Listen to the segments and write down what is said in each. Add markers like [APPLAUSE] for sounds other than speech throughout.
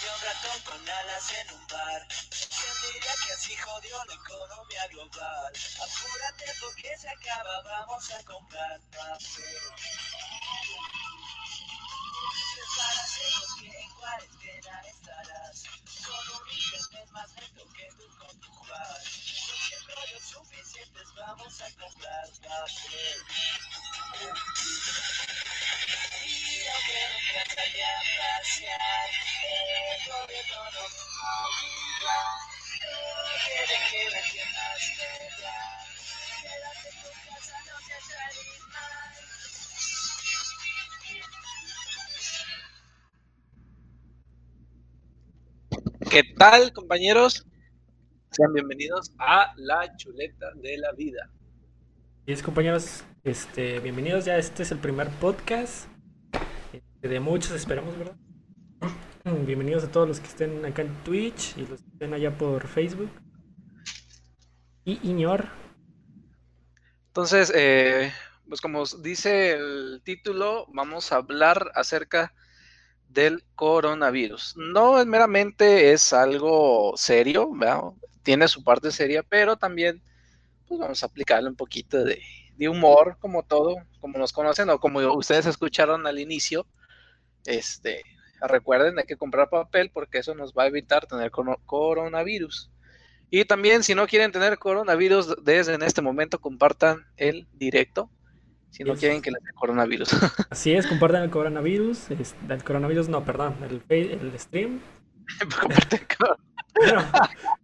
Había un ratón con alas en un bar. ¿Quién diría que así jodió la economía global? Apúrate porque se acaba, vamos a comprar papel. Prepárate porque en cuarentena estarás con un internet más lento que tú con tu jugar. Cien rollos suficientes vamos a comprar papel. ¿Qué tal, compañeros? Sean bienvenidos a La Chuleta de la Vida. Y es compañeros, este, bienvenidos ya, este es el primer podcast de muchos, esperamos, ¿verdad? Bienvenidos a todos los que estén acá en Twitch y los que estén allá por Facebook. Y Iñor, Entonces, eh, pues como dice el título, vamos a hablar acerca del coronavirus. No es meramente es algo serio, ¿verdad? tiene su parte seria, pero también pues vamos a aplicarle un poquito de, de humor, como todo, como nos conocen o como ustedes escucharon al inicio. Este, recuerden, hay que comprar papel porque eso nos va a evitar tener coronavirus. Y también, si no quieren tener coronavirus, desde en este momento compartan el directo. Si no quieren que les dé coronavirus. [LAUGHS] así es, compartan el coronavirus, el coronavirus no, perdón, el, el stream. [LAUGHS] Comparten con- Bueno,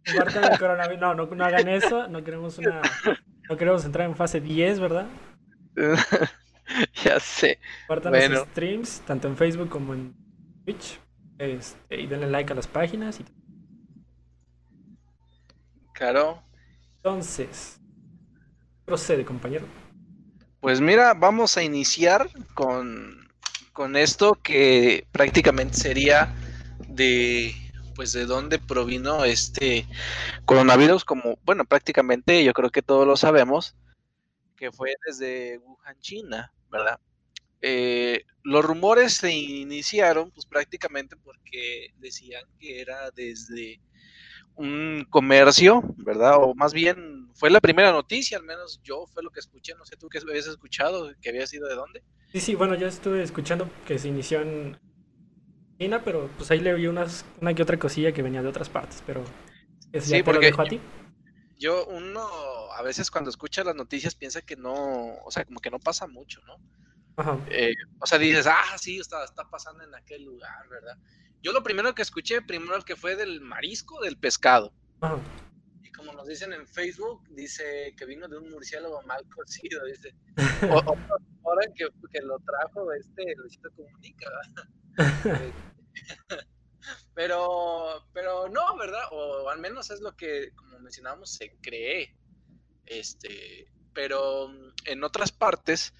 compartan el coronavirus, no, no, no hagan eso, no queremos una, no queremos entrar en fase 10, ¿verdad? [LAUGHS] [LAUGHS] ya sé. Compartan Bueno. los streams, tanto en Facebook como en Twitch. Este, y denle like a las páginas. Y... Claro. Entonces, procede, compañero. Pues mira, vamos a iniciar con, con esto que prácticamente sería de pues de dónde provino este coronavirus, como bueno, prácticamente yo creo que todos lo sabemos, que fue desde Wuhan, China, ¿verdad? Eh, los rumores se iniciaron pues prácticamente porque decían que era desde un comercio, ¿verdad? O más bien fue la primera noticia, al menos yo fue lo que escuché, no sé tú qué habías escuchado, que había sido de dónde. Sí, sí, bueno, yo estuve escuchando que se inició en China, pero pues ahí le vi unas, una que otra cosilla que venía de otras partes, pero ya Sí, lo porque dejo a ti. Yo, uno a veces cuando escucha las noticias piensa que no, o sea, como que no pasa mucho, ¿no? Ajá. Eh, o sea, dices, ah, sí, está, está pasando en aquel lugar, ¿verdad? Yo lo primero que escuché, primero que fue del marisco, del pescado. Ajá. Y como nos dicen en Facebook, dice que vino de un murciélago mal cocido, dice. [LAUGHS] O, o- ahora que, que lo trajo este Luisito Comunica, ¿verdad? [LAUGHS] [LAUGHS] Pero, pero no, ¿verdad? O al menos es lo que, como mencionábamos, se cree. Este, pero mm, en otras partes,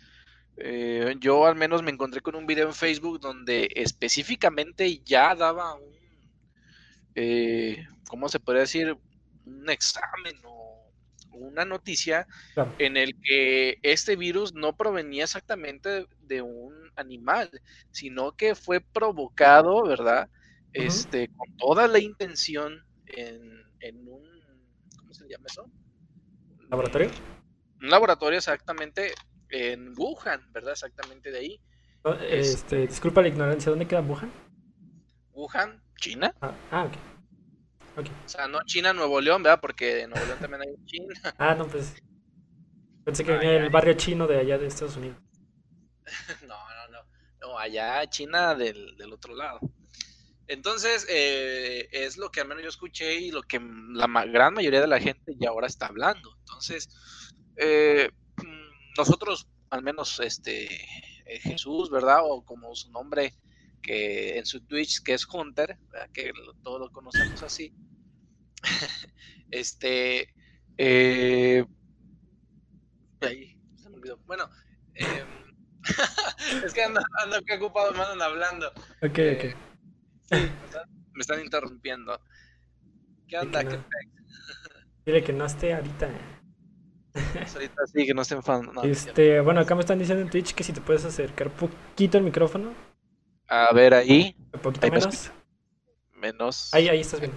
eh, yo al menos me encontré con un video en Facebook donde específicamente ya daba un, eh, ¿cómo se podría decir? Un examen o una noticia Claro. en el que este virus no provenía exactamente de un animal, sino que fue provocado, ¿verdad? Este, con toda la intención en, en un, ¿cómo se llama eso? ¿Laboratorio? Un laboratorio exactamente en Wuhan, ¿verdad? Exactamente de ahí. Es- Este, disculpa la ignorancia, ¿dónde queda Wuhan? Wuhan, China. Ah, ah, ok. Ok. O sea, no China, Nuevo León, ¿verdad? Porque en Nuevo León también hay China. [LAUGHS] Ah, no, pues. Pensé que venía del barrio chino de allá de Estados Unidos. [LAUGHS] No, no, no. No, allá China del, del otro lado. Entonces, eh, es lo que al menos yo escuché y lo que la ma- gran mayoría de la gente ya ahora está hablando. Entonces, eh, mm, nosotros, al menos este eh, Jesús, ¿verdad? O como su nombre que en su Twitch, que es Hunter, ¿verdad? que todos lo conocemos así. [LAUGHS] este, eh, ahí, se me olvidó. Bueno, em, [LAUGHS] es que ando, ando que ocupado, me andan hablando. Ok, Eh, ok. Sí, [LAUGHS] me están, interrumpiendo. ¿Qué onda? que ¿Qué no. Dile que no esté ahorita. Ahorita sí, que no estén fan. no. Este, bueno, acá me están diciendo en Twitch que si te puedes acercar poquito el micrófono, A ver ahí. un poquito Ahí me menos. menos. Ahí, ahí estás bien.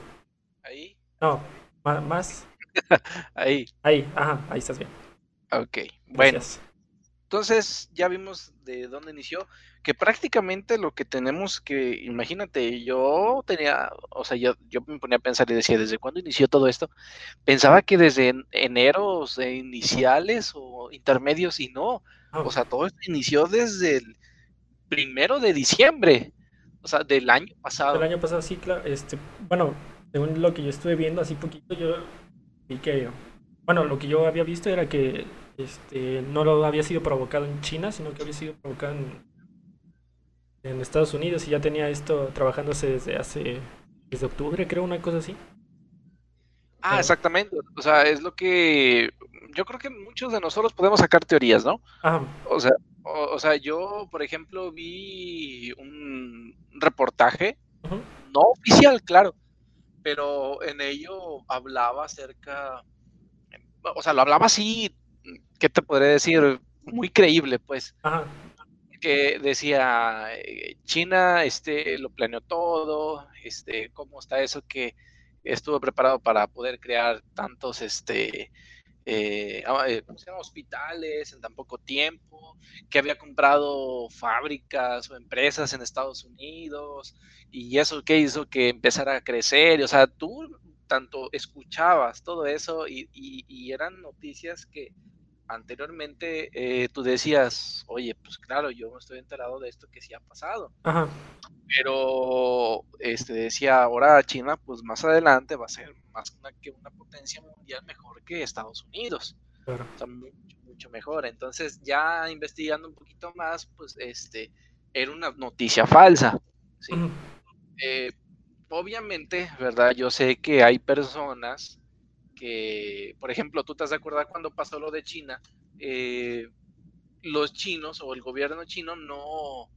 Ahí. No, más. [LAUGHS] Ahí. Ahí, ajá, ahí estás bien. Ok. Bueno, Gracias. Entonces ya vimos de dónde inició. Que prácticamente lo que tenemos que, imagínate, yo tenía, o sea, yo, yo me ponía a pensar y decía, ¿desde cuándo inició todo esto? Pensaba que desde en- eneros eh, iniciales o intermedios y no. Ah, O sea, todo esto inició desde el primero de diciembre, o sea, del año pasado. el año pasado sí, claro. Este, bueno, según lo que yo estuve viendo así poquito, yo vi que, bueno, lo que yo había visto era que este, no lo había sido provocado en China, sino que había sido provocado en, en Estados Unidos y ya tenía esto trabajándose desde hace, desde octubre, creo, una cosa así. Ah, Pero- exactamente. O sea, es lo que yo creo que muchos de nosotros podemos sacar teorías, ¿no? Ajá, O sea, o, o sea, yo, por ejemplo, vi un reportaje, no oficial, claro, pero en ello hablaba acerca, o sea, lo hablaba así, ¿qué te podría decir? Muy creíble, pues. ajá, que decía eh, China este lo planeó todo, este cómo está eso que estuvo preparado para poder crear tantos este eh, ah, eh, hospitales en tan poco tiempo, que había comprado fábricas o empresas en Estados Unidos y eso que hizo que empezara a crecer, y, o sea, tú tanto escuchabas todo eso y, y- y eran noticias que anteriormente eh, tú decías, oye, pues claro, yo no estoy enterado de esto que sí ha pasado, ajá, pero este decía, ahora China, pues más adelante va a ser más una, que una potencia mundial mejor que Estados Unidos, claro. o sea, mucho, mucho mejor. Entonces, ya investigando un poquito más, pues este era una noticia falsa, ¿sí? Eh, obviamente, ¿verdad? Yo sé que hay personas que, por ejemplo, tú te has de acordar cuando pasó lo de China, eh, los chinos o el gobierno chino no,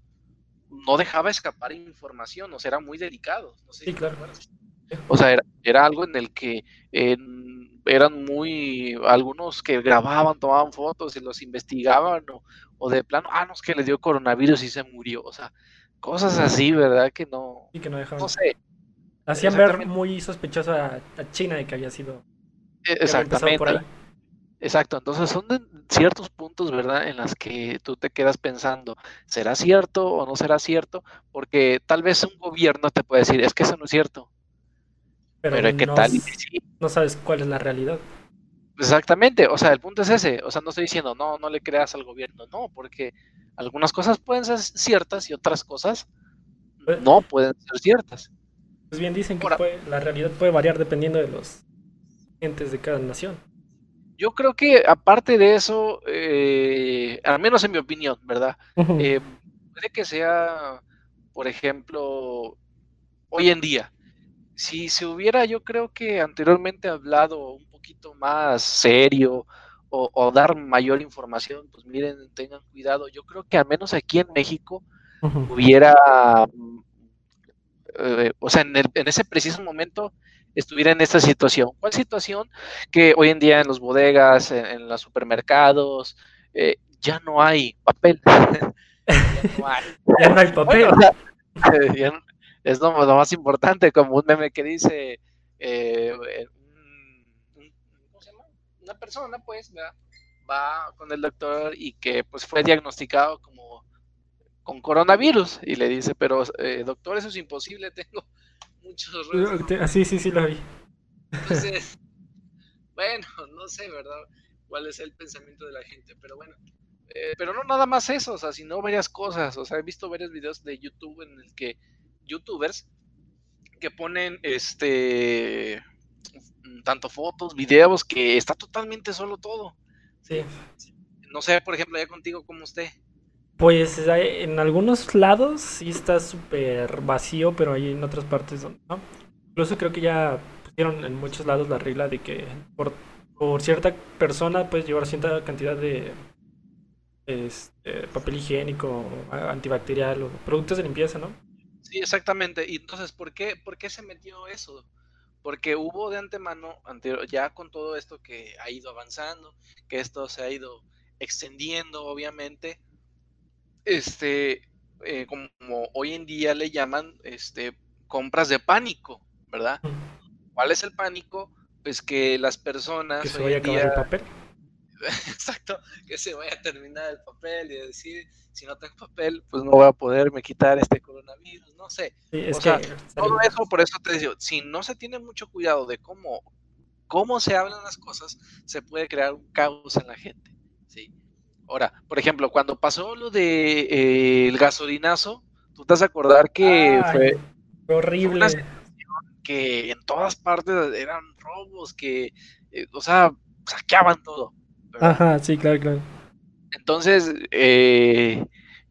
no dejaba escapar información, o sea, era muy delicado. No sé Sí, si claro. O sea, era, era algo en el que eh, eran muy, algunos que grababan, tomaban fotos y los investigaban, o, o de plano, ah, no, es que le dio coronavirus y se murió, o sea, cosas así, ¿verdad? Que no, Sí, que no dejaban. no sé, Hacían ver muy sospechoso a, China de que había sido. por exactamente. ahí. Exacto, entonces son de ciertos puntos, ¿verdad?, en las que tú te quedas pensando, ¿será cierto o no será cierto? Porque tal vez un gobierno te puede decir, es que eso no es cierto, Pero, pero ¿qué no, tal? sí? no sabes cuál es la realidad. Exactamente, o sea, el punto es ese, o sea, no estoy diciendo, no, no le creas al gobierno, no, porque algunas cosas pueden ser ciertas y otras cosas Pues- no pueden ser ciertas. Pues bien dicen que Ahora- puede- la realidad puede variar dependiendo de los entes de cada nación. Yo creo que aparte de eso, eh, al menos en mi opinión, ¿verdad? Eh, puede que sea, por ejemplo, hoy en día, si se hubiera, yo creo que anteriormente hablado un poquito más serio o, o dar mayor información, pues miren, tengan cuidado. Yo creo que al menos aquí en México hubiera, eh, o sea, en, el- en ese preciso momento estuviera en esta situación. ¿Cuál situación? Que hoy en día en los bodegas, en, en los supermercados, eh, ya no hay papel. [LAUGHS] ya no hay. [LAUGHS] Ya no hay papel. Bueno, o sea, [LAUGHS] ya no- es lo, lo más importante, como un meme que dice, eh, eh, un- un- ¿cómo se llama? Una persona, pues, ¿verdad? va con el doctor y que pues fue diagnosticado como con coronavirus y le dice, pero eh, doctor, eso es imposible, [LAUGHS] tengo muchos restos. Te- Sí, sí, sí, lo vi. Entonces, [LAUGHS] bueno, no sé, ¿verdad? ¿Cuál es el pensamiento de la gente? Pero bueno, eh, pero no nada más eso, o sea, sino varias cosas. O sea, he visto varios videos de YouTube en el que youtubers que ponen este tanto fotos, videos, que está totalmente solo todo. Sí. No sé, por ejemplo, ya contigo como usted. Pues en algunos lados sí está súper vacío, pero hay en otras partes donde no. Incluso creo que ya pusieron en muchos lados la regla de que por, cierta persona puedes llevar cierta cantidad de este, papel higiénico, antibacterial o productos de limpieza, ¿no? Sí, exactamente. Y entonces, ¿por qué, por qué se metió eso? Porque hubo de antemano, ante- ya con todo esto que ha ido avanzando, que esto se ha ido extendiendo, obviamente, este, eh, como hoy en día le llaman, este, compras de pánico, ¿verdad? ¿Cuál es el pánico? Pues que las personas Que se vaya a acabar el papel. [LAUGHS] Exacto, que se vaya a terminar el papel y decir, si no tengo papel, pues no voy a poderme quitar este coronavirus, no sé. Sí, es o sea, Todo eso, por eso te digo, si no se tiene mucho cuidado de cómo, cómo se hablan las cosas, se puede crear un caos en la gente, ¿sí? Ahora, por ejemplo, cuando pasó lo de eh, el gasolinazo, tú te vas a acordar que Ay, fue fue horrible. una que en todas partes eran robos, que, eh, o sea, saqueaban todo. ¿verdad? Ajá, sí, claro, claro. Entonces, eh,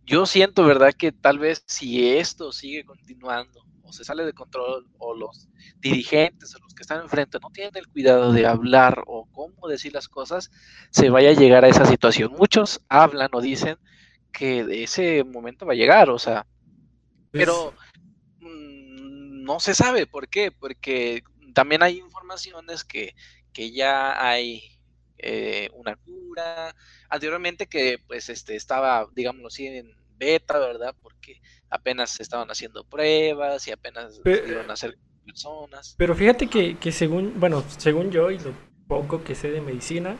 yo siento, ¿verdad? Que tal vez si esto sigue continuando o se sale de control o los dirigentes o los que están enfrente no tienen el cuidado de hablar o cómo decir las cosas, se vaya a llegar a esa situación. Muchos hablan o dicen que de ese momento va a llegar, o sea, pero mm, no se sabe por qué, porque también hay informaciones que, que ya hay eh, una cura. Anteriormente que pues este estaba, digámoslo así, en beta, ¿verdad? Porque apenas estaban haciendo pruebas y apenas Pe- se dieron a hacer personas. Pero fíjate que, que según, bueno, según yo y lo poco que sé de medicina,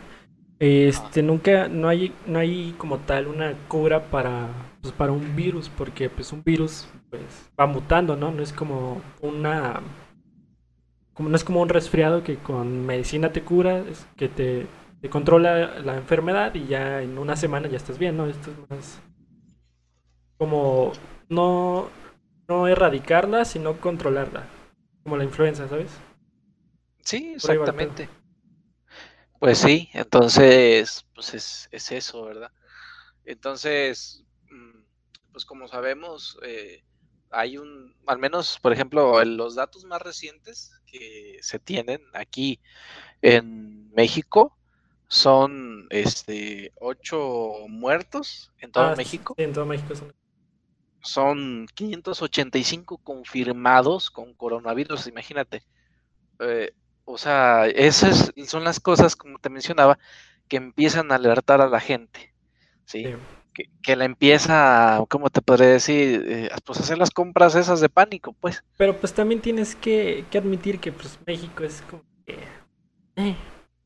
este nunca, no hay, no hay como tal una cura para, pues, para un virus, porque pues un virus pues va mutando, ¿no? No es como una, como no es como un resfriado que con medicina te cura, es que te, te controla la enfermedad y ya en una semana ya estás bien, ¿no? Esto es más como no, no erradicarla, sino controlarla, como la influenza, ¿sabes? Sí, exactamente. Pues sí, entonces, pues es, es eso, ¿verdad? Entonces, mm, pues como sabemos, eh, hay un, al menos, por ejemplo, los datos más recientes que se tienen aquí en México son, este, ocho muertos en todo Ah, México. Sí, en todo México son- Son 585 confirmados con coronavirus, imagínate. Eh, o sea, esas son las cosas, como te mencionaba, que empiezan a alertar a la gente, ¿sí? Sí. Que, que la empieza, ¿cómo te podría decir? Eh, pues hacer las compras esas de pánico, pues. Pero pues también tienes que, que admitir que pues México es como que... eh,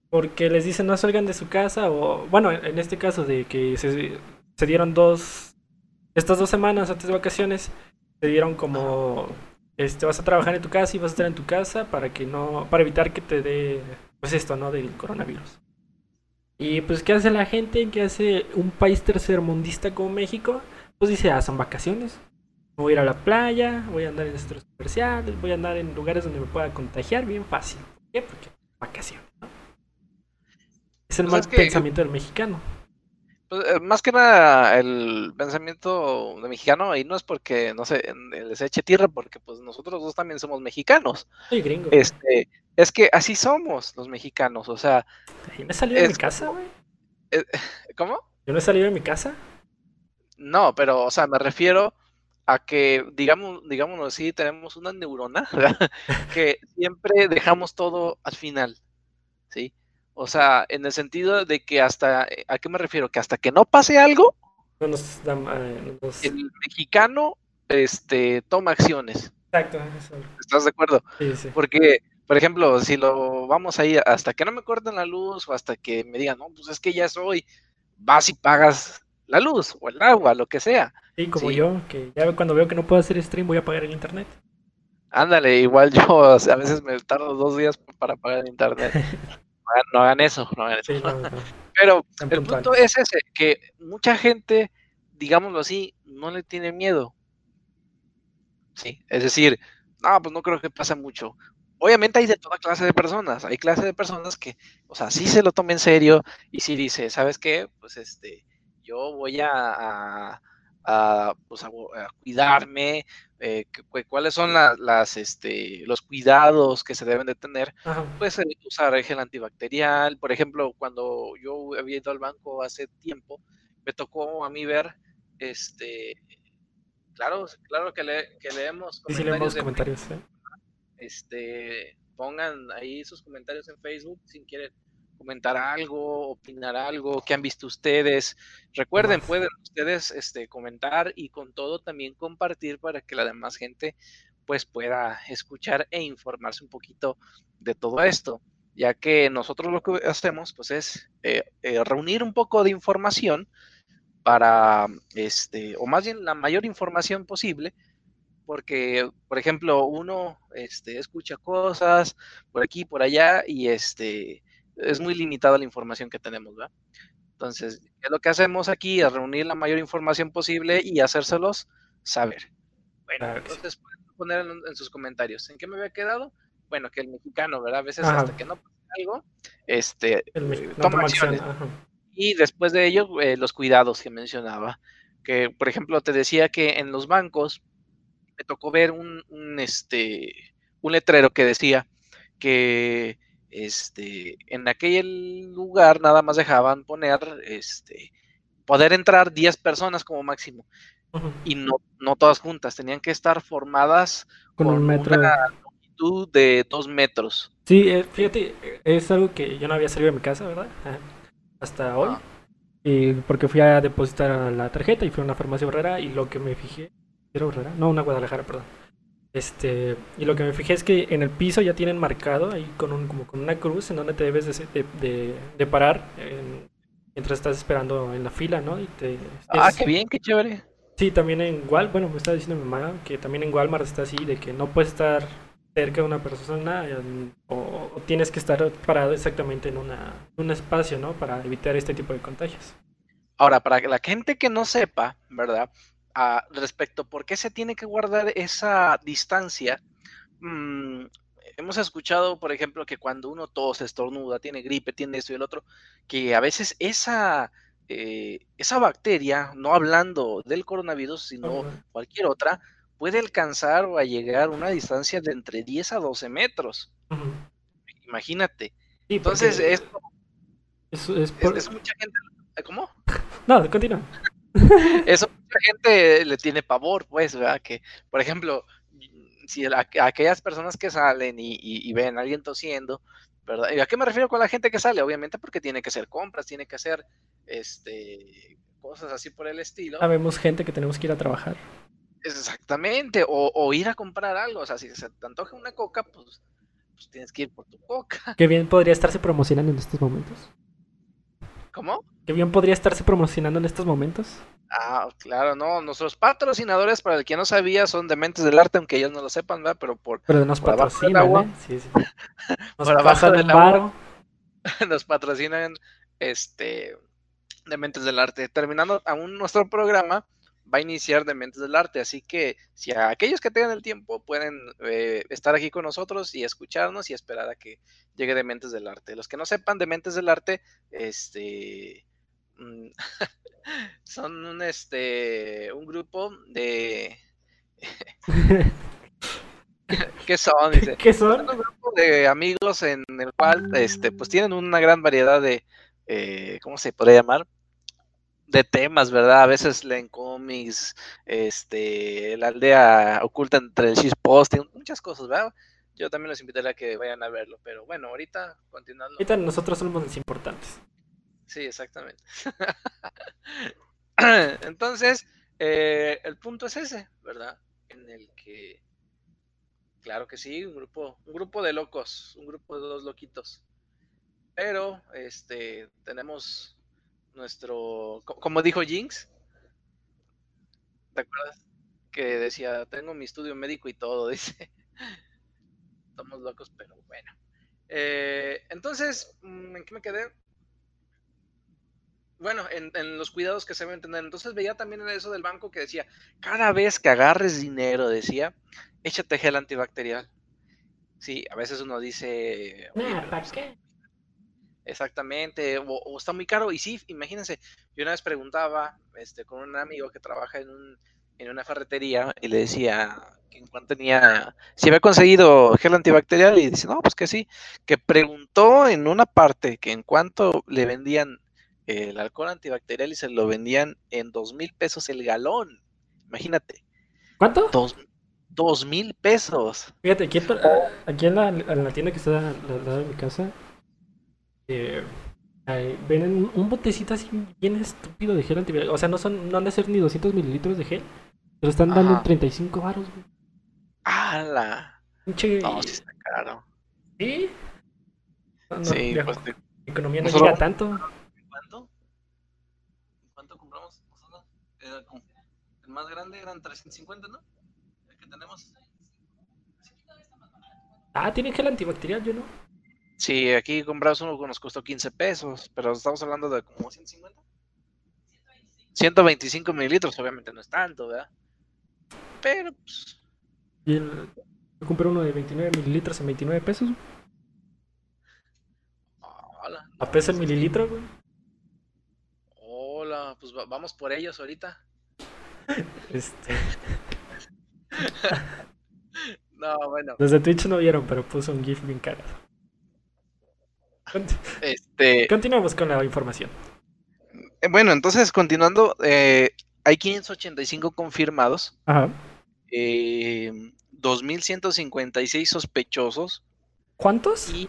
porque les dicen no salgan de su casa o... Bueno, en este caso de que se, se dieron dos... Estas dos semanas antes de vacaciones se dieron como... Este, vas a trabajar en tu casa y vas a estar en tu casa para que no... Para evitar que te dé... Pues esto, ¿no? Del coronavirus. Y pues, ¿qué hace la gente? ¿Qué hace un país tercermundista como México? Pues dice, ah, son vacaciones. Voy a ir a la playa, voy a andar en centros comerciales, voy a andar en lugares donde me pueda contagiar bien fácil. ¿Por qué? Porque vacaciones. ¿no? Es el Pues mal pensamiento del mexicano. Pues, eh, más que nada el pensamiento de mexicano, y no es porque, no sé, en- les eche tierra, porque pues nosotros dos también somos mexicanos. Soy gringo. Este, es que así somos los mexicanos, o sea, Yo no he salido de mi casa, güey. [LAUGHS] ¿cómo? Yo no he salido de mi casa. No, pero, o sea, me refiero a que, digamos, digámoslo así, tenemos una neurona ¿verdad? [LAUGHS] que siempre dejamos todo al final. O sea, en el sentido de que hasta, eh, ¿a qué me refiero? Que hasta que no pase algo, No nos dan, eh, nos- el mexicano, este, toma acciones. Exacto, eso. ¿Estás de acuerdo? Sí, sí. Porque, por ejemplo, si lo vamos ahí hasta que no me corten la luz o hasta que me digan, no, pues es que ya soy, vas y pagas la luz o el agua, lo que sea. Sí, como Sí. yo, que ya cuando veo que no puedo hacer stream voy a apagar el internet. Ándale, igual yo a veces me tardo dos días para pagar el internet. [LAUGHS] No hagan- eso, no hagan eso. Sí, no, no. [LAUGHS] Pero el punto es ese, que mucha gente, digámoslo así, no le tiene miedo. Sí, es decir, no, pues no creo que pase mucho. Obviamente hay de toda clase de personas, hay clase de personas que, o sea, sí se lo tomen en serio y sí dice, ¿sabes qué? Pues este, yo voy a, a- a, pues, a, a cuidarme, eh, que- cuáles son la- las, este, los cuidados que se deben de tener Ajá. pues usar gel antibacterial. Por ejemplo, cuando yo había ido al banco hace tiempo, me tocó a mí ver, este, claro, claro que, le- que leemos Sí, sí, leemos de comentarios. ¿eh? este, pongan ahí sus comentarios en Facebook si quieren comentar algo, opinar algo, qué han visto ustedes. Recuerden, pueden ustedes este, comentar y con todo también compartir para que la demás gente pues pueda escuchar e informarse un poquito de todo esto, ya que nosotros lo que hacemos pues es eh, eh, reunir un poco de información para, este, o más bien la mayor información posible, porque, por ejemplo, uno este, escucha cosas por aquí, por allá, y este, es muy limitada la información que tenemos, ¿verdad? Entonces, lo que hacemos aquí? Es reunir la mayor información posible y hacérselos saber. Bueno, entonces pueden poner en, sus comentarios. ¿En qué me había quedado? Bueno, que el mexicano, ¿verdad? A veces hasta que no pasa algo, este, toma, acciones. Y después de ello, eh, los cuidados que mencionaba. Que, por ejemplo, te decía que en los bancos me tocó ver un, un, este, un letrero que decía que este, en aquel lugar nada más dejaban poner, este, poder entrar 10 personas como máximo. Y no, no todas juntas, tenían que estar formadas con, un metro. una longitud de 2 metros. Sí, eh, fíjate, es algo que yo no había salido de mi casa, ¿verdad? Hasta hoy. Ah. Y porque fui a depositar la tarjeta y fui a una farmacia Herrera y lo que me fijé, ¿era Herrera? No, una Guadalajara, perdón este, y lo que me fijé es que en el piso ya tienen marcado ahí con un, como con una cruz en donde te debes de, de, parar mientras estás esperando en la fila, ¿no? Y te, ah, qué bien, qué chévere. Sí, también en Walmart, bueno, me estaba diciendo mi mamá que también en Walmart está así, de que no puedes estar cerca de una persona o, tienes que estar parado exactamente en, una, un espacio, ¿no? Para evitar este tipo de contagios. Ahora, para la gente que no sepa, ¿verdad? Respecto a por qué se tiene que guardar esa distancia, mm, hemos escuchado, por ejemplo, que cuando uno tose, estornuda, tiene gripe, tiene esto y el otro, que a veces esa, eh, esa bacteria, no hablando del coronavirus, sino cualquier otra, puede alcanzar o a llegar a una distancia de entre 10 a 12 metros. Imagínate. Entonces, esto es, mucha gente. ¿Cómo? [LAUGHS] No, continúa. [LAUGHS] Eso mucha gente le tiene pavor, pues, ¿verdad? Que, por ejemplo, si aquellas personas que salen y, ven a alguien tosiendo, ¿verdad? ¿Y a qué me refiero con la gente que sale? Obviamente porque tiene que hacer compras, tiene que hacer este cosas así por el estilo. Sabemos gente que tenemos que ir a trabajar. Exactamente, o, ir a comprar algo, o sea, si se te antoja una coca, pues, pues tienes que ir por tu coca. Qué bien podría estarse promocionando en estos momentos. ¿Cómo? Que bien podría estarse promocionando en estos momentos. Ah, claro, no. Nuestros patrocinadores, para el que no sabía, son Dementes del Arte, aunque ellos no lo sepan, ¿verdad? Pero por. Pero nos patrocinan, ¿eh? Sí, sí. [LAUGHS] Nos patrocinan. [LAUGHS] Nos patrocinan este Dementes del Arte. Terminando aún nuestro programa, va a iniciar Dementes del Arte. Así que si a aquellos que tengan el tiempo pueden eh, estar aquí con nosotros y escucharnos y esperar a que llegue Dementes del Arte. Los que no sepan, Dementes del Arte, este mm, [LAUGHS] son un este un grupo de [LAUGHS] ¿Qué son? Dice. ¿Qué son? Un grupo de amigos en el cual este pues tienen una gran variedad de eh, ¿cómo se podría llamar? De temas, ¿verdad? A veces leen cómics, este, la aldea oculta entre el shitposting, muchas cosas, ¿verdad? Yo también los invitaría a que vayan a verlo, pero bueno, ahorita continuando. Ahorita nosotros somos los importantes. Sí, exactamente. [LAUGHS] Entonces, eh, el punto es ese, ¿verdad? En el que, claro que sí, un grupo, un grupo de locos, un grupo de dos loquitos. Pero, este, tenemos nuestro, como dijo Jinx, ¿te acuerdas? Que decía, tengo mi estudio médico y todo, [LAUGHS] dice. Estamos locos, pero bueno. Eh, entonces, mm, ¿en qué me quedé? Bueno, en, los cuidados que se deben tener. Entonces veía también en eso del banco que decía, cada vez que agarres dinero, decía, échate gel antibacterial. Sí, a veces uno dice... ¿Para qué? Exactamente, o, está muy caro. Y sí, imagínense, yo una vez preguntaba este, con un amigo que trabaja en, un, en una ferretería y le decía que en cuanto tenía, si había conseguido gel antibacterial y dice, no, pues que sí, que preguntó en una parte que en cuanto le vendían el alcohol antibacterial y se lo vendían en dos mil pesos el galón. Imagínate. ¿Cuánto? Dos, mil pesos. Fíjate, aquí, aquí en, la, en, la, tienda que está al lado de mi casa, eh, ven un botecito así bien estúpido de gel antiviral. O sea, no son, no han de ser ni 200 mililitros de gel, pero están dando 35 varos, ¡Hala! Pinche- No, sí está caro. ¿Sí? No, no, sí, la pues economía no llega tanto. ¿Cuánto? ¿Cuánto compramos nosotros? El más grande eran 350, ¿no? El que tenemos. Ah, tiene gel antibacterial, yo no. Sí, aquí compramos uno que nos costó 15 pesos, pero estamos hablando de como 150. 125 mililitros, obviamente no es tanto, ¿verdad? Pero, pues, Y el- yo compré uno de 29 mililitros en 29 pesos. hola. A peso el mililitro, güey. Hola, pues va- vamos por ellos ahorita. [LAUGHS] Este, [LAUGHS] No, bueno, desde Twitch no vieron, pero puso un GIF bien cagado. Este, Continuamos con la información. eh, bueno, entonces continuando, eh, hay 585 confirmados, Ajá. eh, 2.156 sospechosos ¿Cuántos? y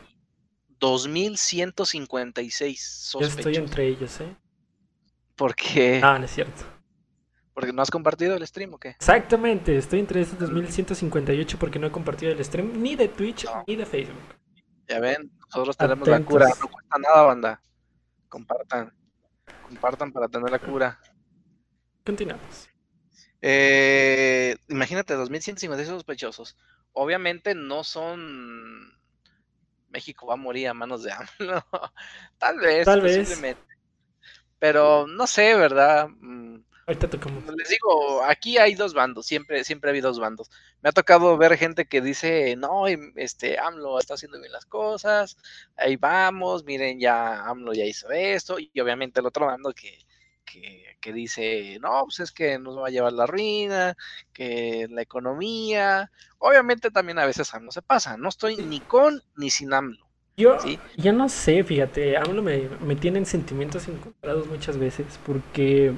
2.156 Yo sospechosos. estoy entre ellos, ¿eh? Porque, Ah, no es cierto. porque no has compartido el stream o qué? Exactamente, estoy entre esos 2158 porque no he compartido el stream ni de Twitch No. ni de Facebook. Ya ven, nosotros tenemos la cura, no cuesta nada, banda. Compartan, compartan para tener la cura. Continuamos. Eh, imagínate, 2.156 sospechosos. Obviamente no son. México va a morir a manos de AMLO. [LAUGHS] Tal vez, Tal vez. posiblemente. Pero no sé, ¿verdad? Mm, Ahorita tocamos. Les digo, aquí hay dos bandos, siempre, siempre ha habido dos bandos. Me ha tocado ver gente que dice, no, este AMLO está haciendo bien las cosas, ahí vamos, miren, ya AMLO ya hizo esto, y obviamente el otro bando que, que, que dice, no, pues es que nos va a llevar la ruina, que la economía, obviamente también a veces AMLO se pasa, no estoy ni con ni sin AMLO. Yo, Sí. yo no sé, fíjate, AMLO me, me tienen sentimientos encontrados muchas veces porque,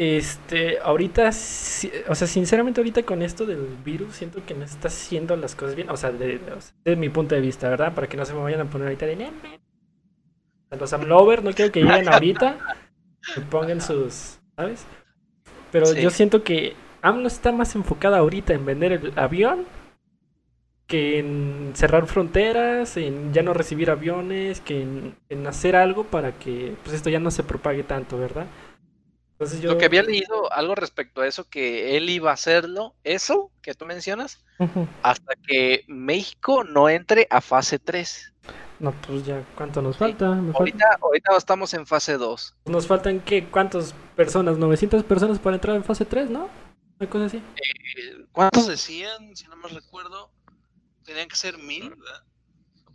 este, ahorita, si- o sea, sinceramente ahorita con esto del virus siento que no está haciendo las cosas bien, o sea, de, desde mi punto de vista, ¿verdad? Para que no se me vayan a poner ahorita de, los AMLovers no quiero que lleguen ahorita, que pongan sus, ¿sabes? Pero Sí. yo siento que AMLO está más enfocada ahorita en vender el avión que en cerrar fronteras, en ya no recibir aviones, que en, en hacer algo para que pues esto ya no se propague tanto, ¿verdad? Entonces yo... Lo que había leído algo respecto a eso, que él iba a hacerlo, eso que tú mencionas, hasta que México no entre a fase 3. No, pues ya, ¿cuánto nos falta? Me Ahorita, ahorita estamos en fase 2. Nos faltan, ¿qué? ¿Cuántas personas? 900 personas para entrar en fase 3, ¿no? Una cosa así. Eh, ¿Cuántos decían? Si no me recuerdo, tenían que ser mil, ¿verdad?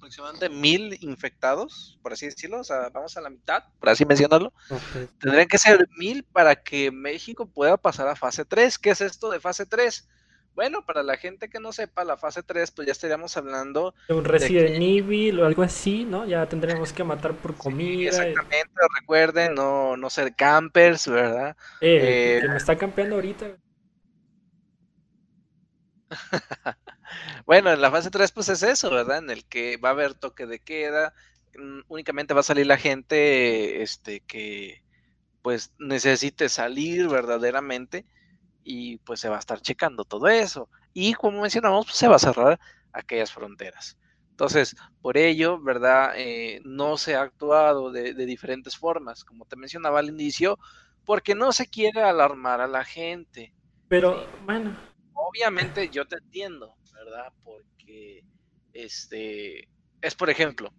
Aproximadamente mil infectados, por así decirlo. O sea, vamos a la mitad, por así mencionarlo. Tendrían que ser mil para que México pueda pasar a fase 3. ¿Qué es esto de fase 3? Bueno, para la gente que no sepa, la fase 3, pues ya estaríamos hablando Un Resident Evil o algo así, ¿no? Ya tendremos que matar por comida. Exactamente, recuerden, no, no ser campers, ¿verdad? Eh, Eh, que me está campeando ahorita. [LAUGHS] Bueno, en la fase 3 pues es eso, ¿verdad? En el que va a haber toque de queda, mm, únicamente va a salir la gente este que pues necesite salir verdaderamente y pues se va a estar checando todo eso. Y como mencionamos, pues se va a cerrar aquellas fronteras. Entonces, por ello, ¿verdad? Eh, no se ha actuado de, de diferentes formas, como te mencionaba al inicio, porque no se quiere alarmar a la gente. Pero, bueno, Obviamente yo te entiendo, ¿verdad? Porque este es por ejemplo,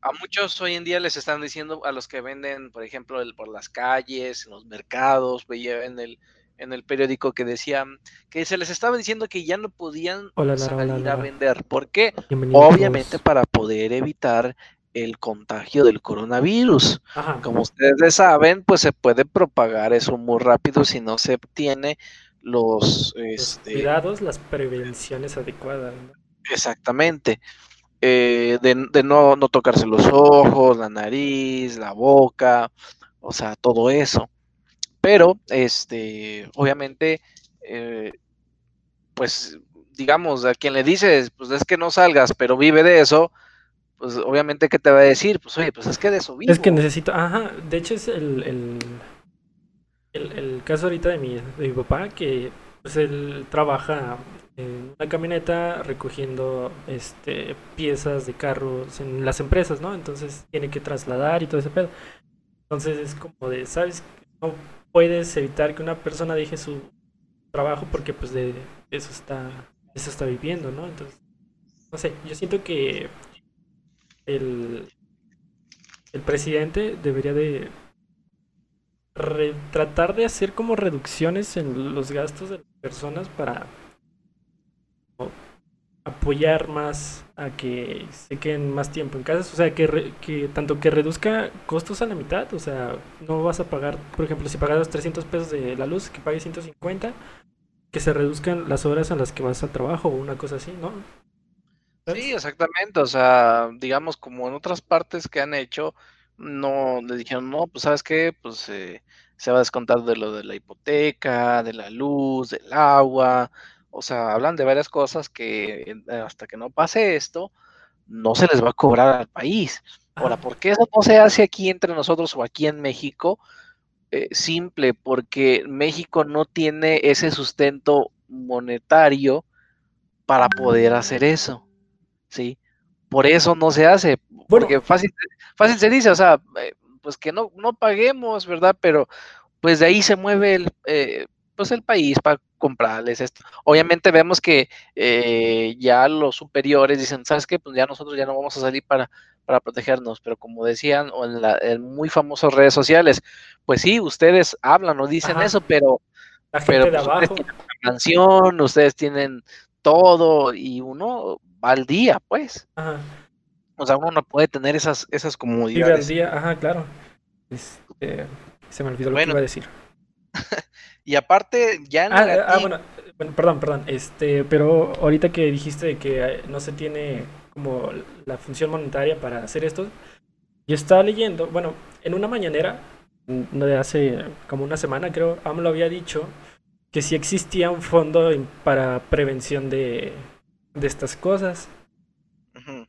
a muchos hoy en día les están diciendo a los que venden, por ejemplo, el- por las calles, en los mercados, veía en el en el periódico que decían que se les estaba diciendo que ya no podían Hola, Lara, salir hola, a vender. ¿Por qué? Obviamente para poder evitar el contagio del coronavirus. Ajá. Como ustedes saben, pues se puede propagar eso muy rápido si no se tiene los, Los este, cuidados, las prevenciones adecuadas. ¿no? exactamente, eh, de, de no, no tocarse los ojos, la nariz, la boca, o sea, todo eso. Pero, este, obviamente, eh, pues, digamos, a quien le dices, pues es que no salgas, pero vive de eso, pues obviamente que te va a decir, pues oye, pues es que de eso vivo. Es que necesito, ajá, de hecho es el, el, el, caso ahorita de mi, de mi papá que pues él trabaja en una camioneta recogiendo este piezas de carros en las empresas, ¿no? Entonces tiene que trasladar y todo ese pedo. Entonces es como de, ¿sabes? No puedes evitar que una persona deje su trabajo porque pues de eso está eso está viviendo, ¿no? Entonces, no sé, yo siento que el, el presidente debería de re- tratar de hacer como reducciones en los gastos de las personas para apoyar más a que se queden más tiempo en casa, o sea, que, re- que tanto que reduzca costos a la mitad, o sea, no vas a pagar, por ejemplo, si pagas 300 pesos de la luz, que pagues 150, que se reduzcan las horas en las que vas al trabajo o una cosa así, ¿no? Sí, exactamente. O sea, digamos, como en otras partes que han hecho, no le dijeron, no, pues sabes qué, pues eh, se va a descontar de lo de la hipoteca, de la luz, del agua. O sea, hablan de varias cosas que hasta que no pase esto, no se les va a cobrar al país. Ahora, Ah, ¿por qué eso no se hace aquí entre nosotros o aquí en México? Eh, simple, porque México no tiene ese sustento monetario para poder hacer eso. ¿sí? Por eso no se hace, bueno, porque fácil, fácil se dice, o sea, eh, pues que no, no paguemos, ¿verdad? Pero pues de ahí se mueve el, eh, pues el país para comprarles esto. Obviamente vemos que eh, ya los superiores dicen, ¿sabes qué? Pues ya nosotros ya no vamos a salir para, para protegernos, pero como decían o en, la, en muy famosas redes sociales, pues sí, ustedes hablan o dicen ajá, eso, pero, la pero de pues ustedes tienen una mansión, ustedes tienen todo y uno va al día, pues. ajá, O sea, uno no puede tener esas, esas vive al comodidades. día, ajá, claro. Este, se me olvidó lo que iba a decir. [LAUGHS] y aparte, ya en Ah, ah, bueno, bueno, perdón, perdón. Este, pero ahorita que dijiste que eh, no se tiene como la función monetaria para hacer esto, yo estaba leyendo, bueno, en una mañanera, de hace como una semana creo, AMLO había dicho que sí existía un fondo para prevención de, de estas cosas,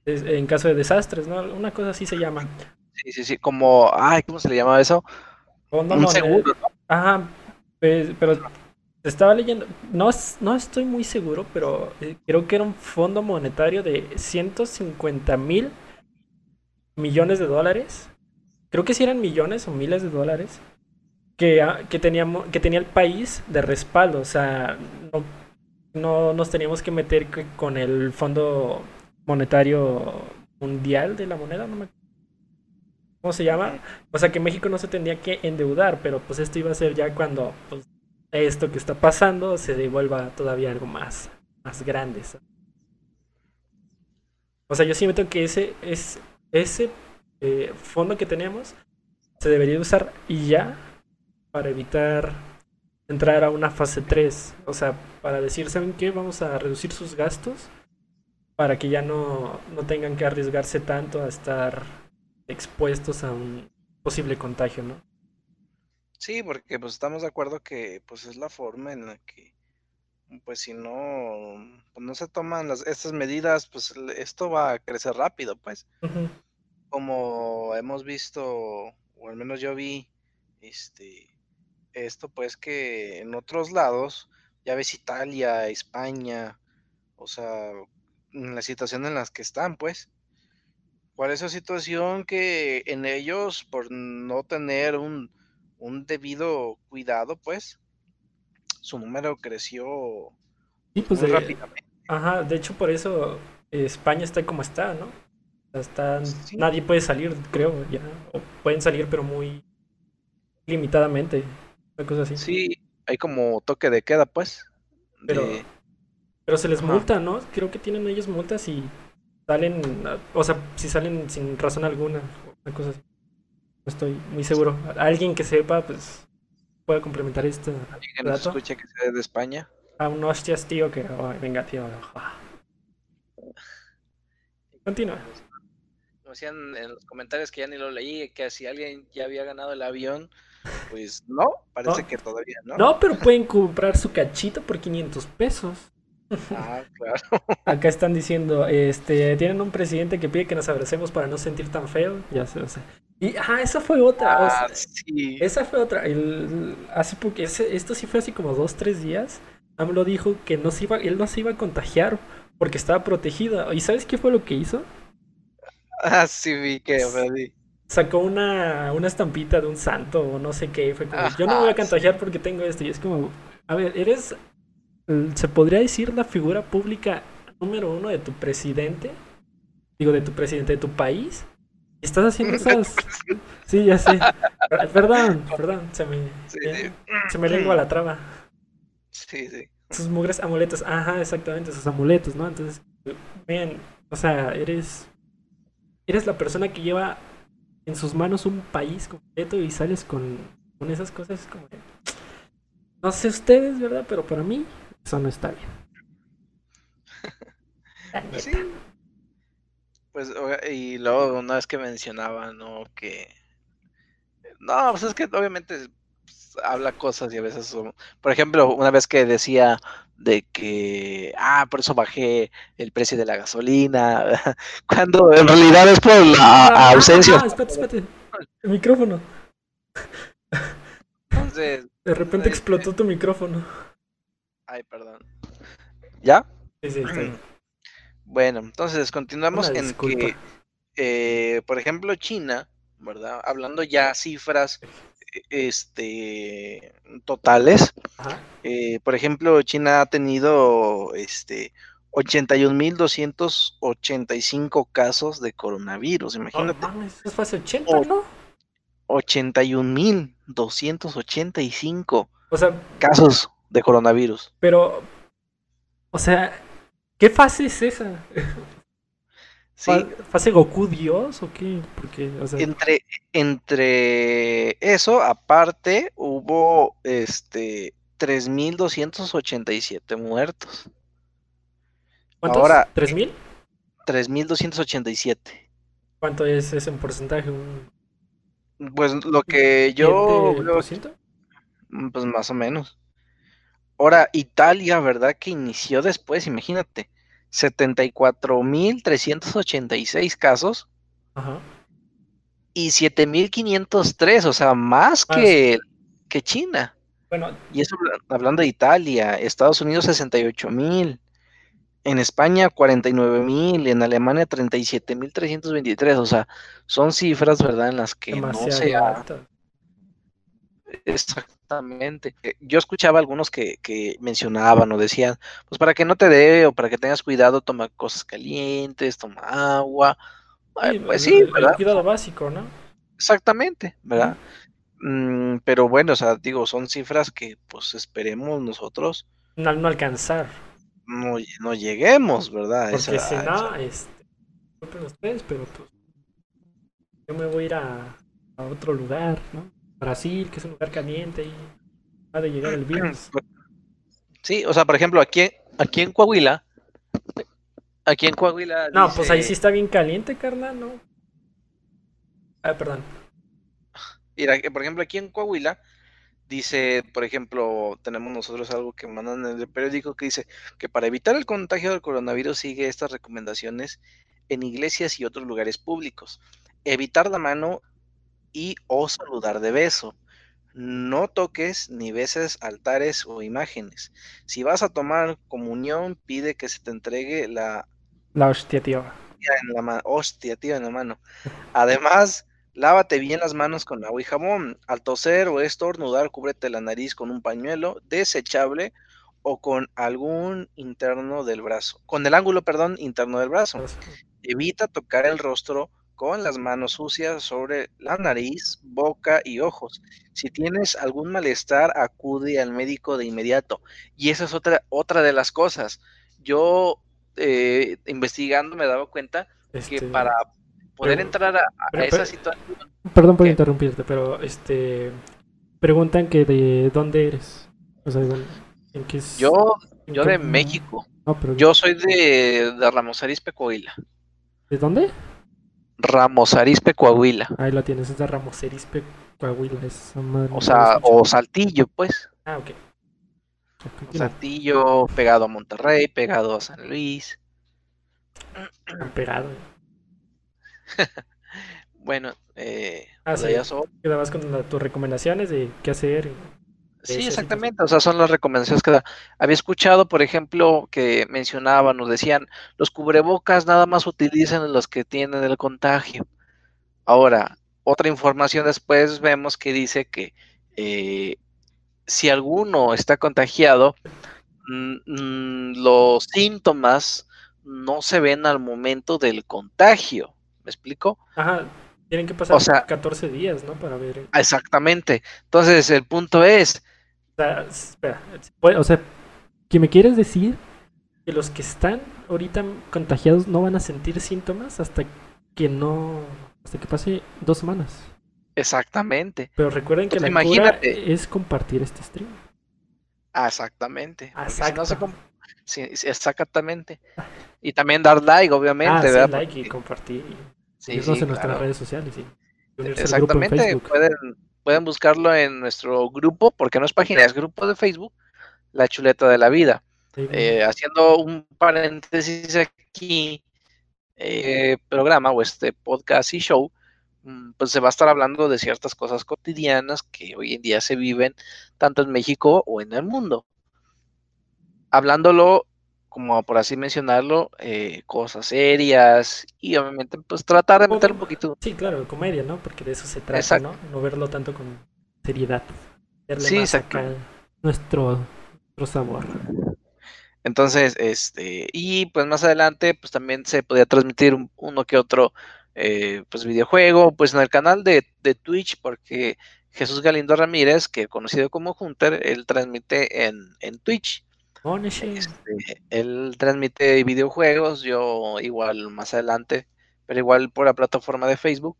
en caso de desastres, ¿no? Una cosa así se llama. sí, sí, sí, como, ay, ¿cómo se le llama eso? Fondo Un monetario. seguro, ¿no? Ajá, pues, pero estaba leyendo, no, no estoy muy seguro, pero eh, creo que era un fondo monetario de 150 mil millones de dólares. Creo que sí eran millones o miles de dólares que, ah, que, teníamos, que tenía el país de respaldo. O sea, no, no nos teníamos que meter con el Fondo Monetario Mundial de la moneda, no me ¿cómo se llama? O sea que México no se tendría que endeudar, pero pues esto iba a ser ya cuando pues, esto que está pasando se devuelva todavía algo más, más grande. O sea, yo siento que ese, es, ese eh, fondo que tenemos se debería usar y ya para evitar entrar a una fase 3. O sea, para decir, ¿saben qué? Vamos a reducir sus gastos para que ya no, no tengan que arriesgarse tanto a estar expuestos a un posible contagio, ¿no? Sí, porque pues estamos de acuerdo que pues es la forma en la que, pues si no, pues, no se toman las, estas medidas, pues esto va a crecer rápido, pues. Como hemos visto, o al menos yo vi, este, esto pues que en otros lados, ya ves Italia, España, o sea, en la situación en las que están, pues. ¿Cuál es la situación que en ellos, por no tener un, un debido cuidado, pues, su número creció Sí, pues muy de, rápidamente? ajá, de hecho por eso España está como está, ¿no? O sea, está, Sí, nadie puede salir, creo, ya. O pueden salir, pero muy limitadamente, una cosa así. sí, hay como toque de queda, pues, Pero, de, pero se les ajá. multa, ¿no? Creo que tienen ellos multas y salen, o sea, si salen sin razón alguna, una cosa así. No estoy muy seguro. Alguien que sepa, pues, pueda complementar este alguien que nos escuche que sea de España. Ah, un hostias, tío, que, ay, venga, tío. [LAUGHS] Continúa. Como decían en los comentarios que ya ni lo leí, que si alguien ya había ganado el avión, pues no, parece No. que todavía no. No, pero pueden comprar su cachito por 500 pesos. Ah, [LAUGHS] claro. Acá están diciendo, este, tienen un presidente que pide que nos abracemos para no sentir tan feo. Ya sé, o sea. Y, ah, esa fue otra. o sea, Ah, sí. esa fue otra. El, hace ese- esto sí fue así como dos, tres días. AMLO dijo que no se iba, él no se iba a contagiar porque estaba protegido. ¿Y sabes qué fue lo que hizo? Ah, sí, vi que. Sacó una, una estampita de un santo o no sé qué. Fue como, yo no voy a contagiar porque tengo esto. Y es como, a ver, eres, mm, se podría decir la figura pública número uno de tu presidente. Digo, de tu presidente de tu país. Y estás haciendo [LAUGHS] esas... Sí, ya sé. Per- Perdón, perdón, se me, Sí, ya- sí. se me lengua la traba. Sí, sí. Sus mugres amuletos. Ajá, exactamente, sus amuletos, ¿no? Entonces, ven, o sea, eres. Eres la persona que lleva en sus manos un país completo y sales con, con esas cosas es como. No sé ustedes, ¿verdad? Pero para mí, eso no está bien. [LAUGHS] Sí. Pues, y luego una vez que mencionaba, ¿no? Que... No, pues es que obviamente pues, habla cosas y a veces son... Por ejemplo, una vez que decía de que, ah, por eso bajé el precio de la gasolina, [LAUGHS] cuando en realidad es por la Ah, ah, ausencia. ah, espérate, espérate. El micrófono. Entonces, De repente explotó tu micrófono. ay, perdón. ¿Ya? Sí, sí. [CLEARS THROAT] Bueno, entonces continuamos en que, eh, por ejemplo, China, ¿verdad? Hablando ya cifras, este, totales, eh, por ejemplo, China ha tenido, este, 81.285 casos de coronavirus, imagínate, mames, eso fue hace 80, Oh. ¿no? 81.285 O sea, casos de coronavirus. Pero, o sea, ¿qué fase es esa? Sí, ¿Fa- ¿Fase Goku Dios o qué? Porque, o sea, Entre, entre eso, aparte, hubo este 3.287 muertos. ¿cuántos? ahora- ¿Tres mil? 3.287. ¿Cuánto es ese en porcentaje? ¿Un Pues lo que yo 20%? veo, mm, pues más o menos. Ahora, Italia, ¿verdad? Que inició después, imagínate. 74.386 casos Ajá. y 7.503, o sea, más que, que China. Bueno, Y eso habla- hablando de Italia, Estados Unidos 68 mil, en España 49 mil, en Alemania 37 mil 323, o sea, son cifras, ¿verdad? En las que no se ha. Exactamente. Eh, Yo escuchaba algunos que, que mencionaban o decían, pues para que no te dé o para que tengas cuidado, toma cosas calientes, toma agua. Ay, pues sí, el, cuidado básico, ¿no? Exactamente, ¿verdad? Mm, pero bueno, o sea, digo, son cifras que pues esperemos nosotros No, no alcanzar. no, no lleguemos, ¿verdad? Porque esa- si no, esa- este, ustedes, pero pues yo me voy a ir a, a otro lugar, ¿no? Brasil, que es un lugar caliente y va de llegar el virus. Sí, o sea, por ejemplo, aquí, aquí en Coahuila, aquí en Coahuila No, pues ahí sí está bien caliente, carnal, ¿no? Ah, perdón. Mira, por ejemplo, aquí en Coahuila dice, por ejemplo, tenemos nosotros algo que mandan en el periódico que dice que para evitar el contagio del coronavirus sigue estas recomendaciones en iglesias y otros lugares públicos. Evitar la mano y o saludar de beso. No toques ni beses altares o imágenes. Si vas a tomar comunión, pide que se te entregue la La hostia, tío. en la mano, hostia, tío, en la mano. Además, lávate bien las manos con agua y jabón. Al toser o estornudar, cúbrete la nariz con un pañuelo desechable o con algún interno del brazo, con el ángulo, perdón, interno del brazo. Evita tocar el rostro con las manos sucias sobre la nariz, boca y ojos. Si tienes algún malestar, acude al médico de inmediato. Y esa es otra, otra de las cosas. Yo, eh, investigando, me dado cuenta que Este, para poder pero- entrar a, a pero- esa pero- situación, Perdón por ¿Qué? interrumpirte, pero este preguntan que de dónde eres. O sea, de- en qué es- yo, en yo qué- de México, No, pero yo soy de, de Ramos Arizpe, Coahuila. ¿de dónde? Ramos Arizpe, Coahuila. Ahí la tienes, es de Ramos Arizpe, Coahuila. esa madre O sea, o Saltillo, pues. Ah, ok. Continúa. Saltillo, pegado a Monterrey, pegado a San Luis. Pegado. [LAUGHS] Bueno, eh, Ah, pues sí. Quedabas con tus recomendaciones de qué hacer. y- Sí, exactamente, o sea, son las recomendaciones que da. Había escuchado, por ejemplo, que mencionaban o decían, los cubrebocas nada más utilizan los que tienen el contagio. Ahora, otra información después vemos que dice que eh, si alguno está contagiado, los síntomas no se ven al momento del contagio. ¿Me explico? Ajá, tienen que pasar O sea- 14 días, ¿no? Para ver. Exactamente. Entonces, el punto es, O sea, espera, o sea, ¿que me quieres decir que los que están ahorita contagiados no van a sentir síntomas hasta que no, hasta que pase dos semanas? exactamente. Pero recuerden que Pues la cura es compartir este stream. Ah, exactamente. si no se sí, sí, exactamente. Y también dar like, obviamente, Ah, sí, ¿verdad? like y compartir. Y sí, sí, en nuestras claro. redes sociales. Y unirse al grupo en Exactamente. Facebook. Pueden, pueden buscarlo en nuestro grupo, porque no es página, es grupo de Facebook, La Chuleta de la Vida. Sí, Eh, haciendo un paréntesis aquí, eh, programa o este podcast y show, mm, pues se va a estar hablando de ciertas cosas cotidianas que hoy en día se viven tanto en México o en el mundo. Hablándolo, como por así mencionarlo, eh, cosas serias y obviamente pues tratar de meter un poquito. Sí, claro, comedia, ¿no? Porque de eso se trata, Exacto. ¿no? No verlo tanto con seriedad. Verle Sí, más exacto. acá nuestro, nuestro sabor. Entonces, este, y pues más adelante, pues también se podía transmitir un- uno que otro, eh, pues videojuego, pues en el canal de, de Twitch, porque Jesús Galindo Ramírez, que conocido como Hunter, él transmite en, en Twitch. Este, él transmite videojuegos, yo igual más adelante, pero igual por la plataforma de Facebook.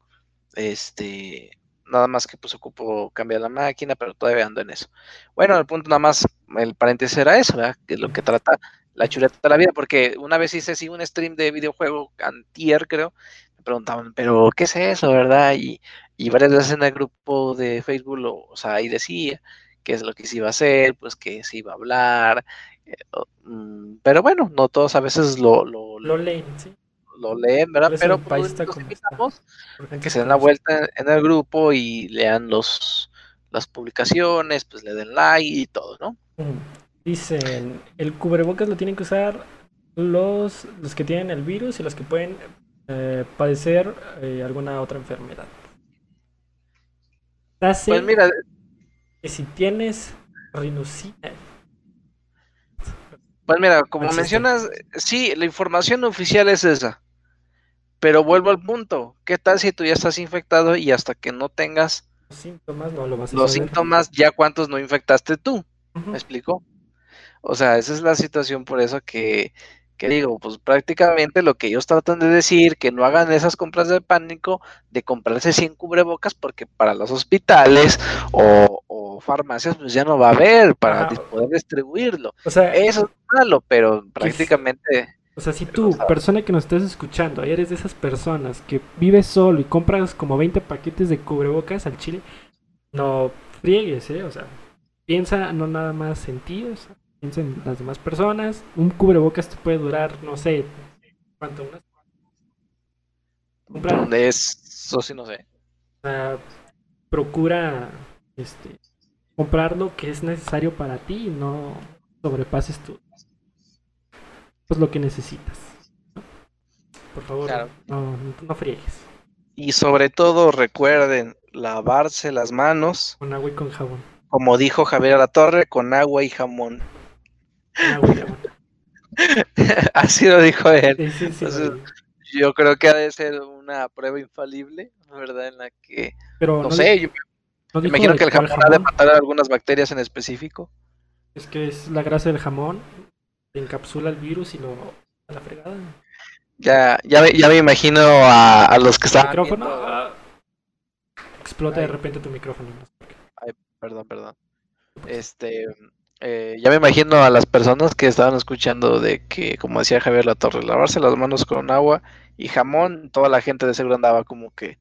Este, nada más que pues ocupo cambiar la máquina, pero todavía ando en eso. Bueno, el punto nada más, el paréntesis era eso, ¿verdad? Que es lo que trata la chuleta de la vida, porque una vez hice sí un stream de videojuego antier, creo, me preguntaban, pero ¿qué es eso, verdad? Y, y varias veces en el grupo de Facebook, lo, o sea, ahí decía qué es lo que se iba a hacer, pues que se iba a hablar, pero bueno, no todos a veces lo, lo, Lo leen, sí. lo leen, ¿verdad? Pero pues, los invitamos que se den la vuelta en el grupo y lean los las publicaciones, pues le den like y todo, ¿no? Mm. Dicen, el cubrebocas lo tienen que usar los, los que tienen el virus y los que pueden eh, padecer eh, alguna otra enfermedad. Hace Pues mira, que si tienes rinucina, pues mira, como existe. mencionas, sí, la información oficial es esa. Pero vuelvo al punto, ¿qué tal si tú ya estás infectado y hasta que no tengas los síntomas no lo vas a los saber. síntomas, ya cuántos no infectaste tú? ¿Me explico? O sea, esa es la situación por eso que, que digo, pues prácticamente lo que ellos tratan de decir, que no hagan esas compras de pánico, de comprarse 100 cubrebocas, porque para los hospitales o, o farmacias, pues ya no va a haber para poder distribuirlo. O sea, Eso es malo, pero prácticamente, O sea, si tú, persona que nos estás escuchando, eres de esas personas que vives solo y compras como 20 paquetes de cubrebocas al chile, no friegues, ¿eh? O sea, piensa no nada más en ti, o sea, piensa en las demás personas. Un cubrebocas te puede durar, no sé, ¿cuánto? Unas- donde es, eso sí no sé. sea, procura este, comprar lo que es necesario para ti y no sobrepases tu, pues lo que necesitas. ¿no? Por favor, Claro. no, no friegues. Y sobre todo recuerden lavarse las manos, Con agua y con jabón. como dijo Javier La Torre, con agua y jamón. [LAUGHS] Así lo dijo él. Sí, sí, sí, Entonces, güey. Yo creo que ha de ser una prueba infalible, ¿verdad? En la que, Pero no sé, yo no me dijo imagino que el cuál jamón ha de matar a algunas bacterias en específico. Es que es la grasa del jamón, encapsula el virus y lo a la fregada. Ya, ya, me- ya me imagino a, a los que El estaban micrófono viendo- explota de Ay. repente tu micrófono. qué. Perdón, perdón. Este, eh, ya me imagino a las personas que estaban escuchando de que, como decía Javier La Torre, lavarse las manos con agua y jamón, toda la gente de seguro andaba como que,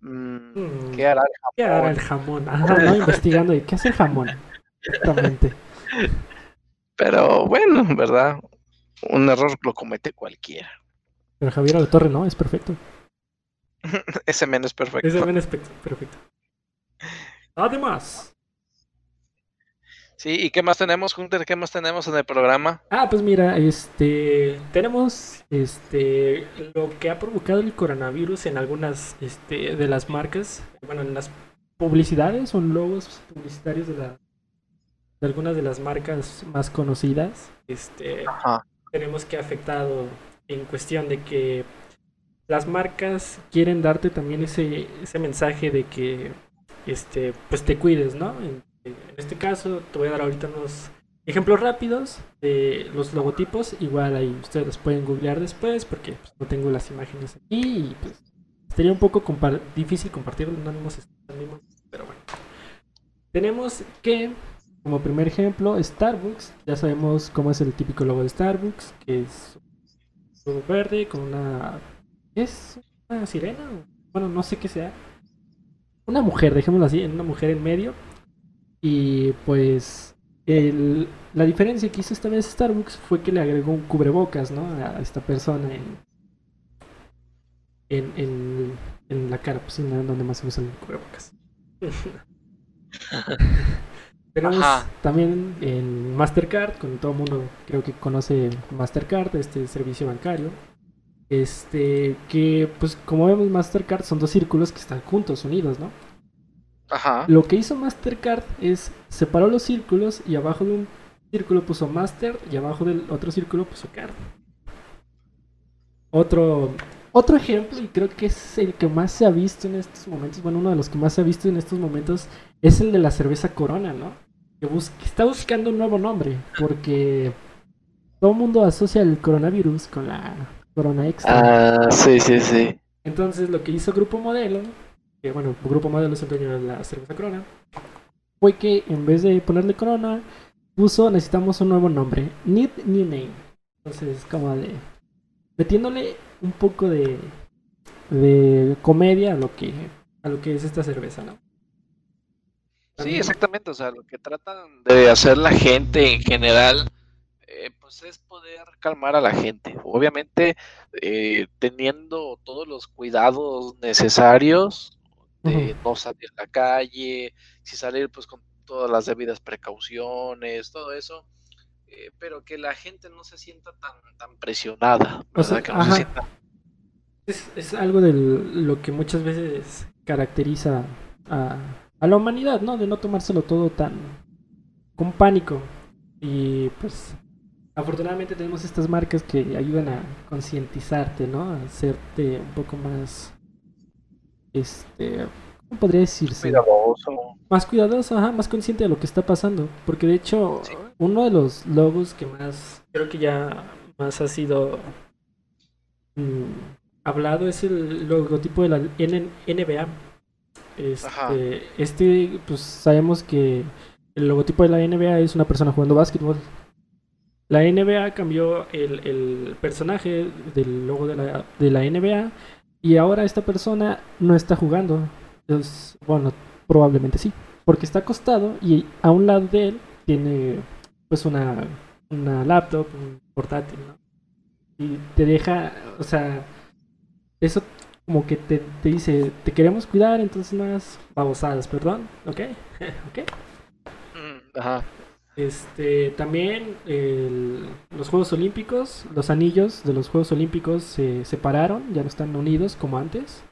mm, Mm, ¿qué hará el ¿Qué hará el jamón? [LAUGHS] Ajá, no, investigando. ¿y ¿Qué hace el jamón? Exactamente. Pero bueno, ¿verdad? Un error lo comete cualquiera. Pero Javier La Torre no, es perfecto. [LAUGHS] Ese men es perfecto. Ese men es pe- perfecto. Además, Sí, ¿y qué más tenemos, Hunter? ¿Qué más tenemos en el programa? Ah, pues mira, este, tenemos este, lo que ha provocado el coronavirus en algunas este, de las marcas, bueno, en las publicidades o logos publicitarios de, la, de algunas de las marcas más conocidas. Este, Ajá. tenemos que ha afectado en cuestión de que las marcas quieren darte también ese, ese mensaje de que este, pues te cuides, ¿no? En, en este caso, te voy a dar ahorita unos ejemplos rápidos de los logotipos. Igual ahí ustedes los pueden googlear después porque pues, no tengo las imágenes aquí y pues sería un poco difícil compartirlo, no estado pero bueno. Tenemos que, como primer ejemplo, Starbucks. Ya sabemos cómo es el típico logo de Starbucks, que es todo verde con una... ¿Es una sirena? Bueno, no sé qué sea. Una mujer, dejémoslo así, una mujer en medio. Y pues el- la diferencia que hizo esta vez Starbucks fue que le agregó un cubrebocas, ¿no? A esta persona en, en, en, en la cara, pues ¿no? donde más se usa el cubrebocas. [LAUGHS] Tenemos Ajá. también en Mastercard, con todo el mundo creo que conoce Mastercard, este servicio bancario. Este, que pues como vemos Mastercard son dos círculos que están juntos, unidos, ¿no? Ajá. Lo que hizo Mastercard es separó los círculos y abajo de un círculo puso Master y abajo del otro círculo puso Card. Otro, otro ejemplo, y creo que es el que más se ha visto en estos momentos, bueno, uno de los que más se ha visto en estos momentos, es el de la cerveza Corona, ¿no? Que, bus- que está buscando un nuevo nombre, porque todo el mundo asocia el coronavirus con la Corona Extra. Ah, sí, sí, sí. Entonces lo que hizo Grupo Modelo, que bueno, Grupo Modelo es el dueño de la cerveza Corona, fue que en vez de ponerle Corona, puso necesitamos un nuevo nombre, Need New Name. Entonces como de metiéndole un poco de de comedia a lo que a lo que es esta cerveza, ¿no? Sí, exactamente. O sea, lo que tratan de hacer la gente en general, eh, pues es poder calmar a la gente. Obviamente, eh, teniendo todos los cuidados necesarios de no salir a la calle, si salir, pues con todas las debidas precauciones, todo eso. eh, pero que la gente no se sienta tan, tan presionada, O sea. Que no se sienta Es, es algo de lo que muchas veces caracteriza a, a la humanidad, ¿no? De no tomárselo todo tan con pánico. Y pues afortunadamente tenemos estas marcas que ayudan a concientizarte, ¿no? A hacerte un poco más, este, ¿cómo podría decirse? cuidadoso. Más cuidadoso, ajá, más consciente de lo que está pasando. Porque de hecho, Sí. uno de los logos que más, creo que ya más ha sido mm, hablado es el logotipo de la N- NBA. Ajá. Este, este, pues sabemos que el logotipo de la NBA es una persona jugando básquetbol. La NBA cambió el, el personaje del logo de la, de la NBA y ahora esta persona no está jugando. Es- bueno, probablemente sí, porque está acostado y a un lado de él tiene pues una, una laptop, un portátil, ¿no? Y te deja, o sea, eso como que te, te dice, te queremos cuidar, entonces no hagas babosadas, perdón, ¿ok? [LAUGHS] ¿Ok? Ajá. Este, también el- los Juegos Olímpicos, los anillos de los Juegos Olímpicos se separaron, ya no están unidos como antes.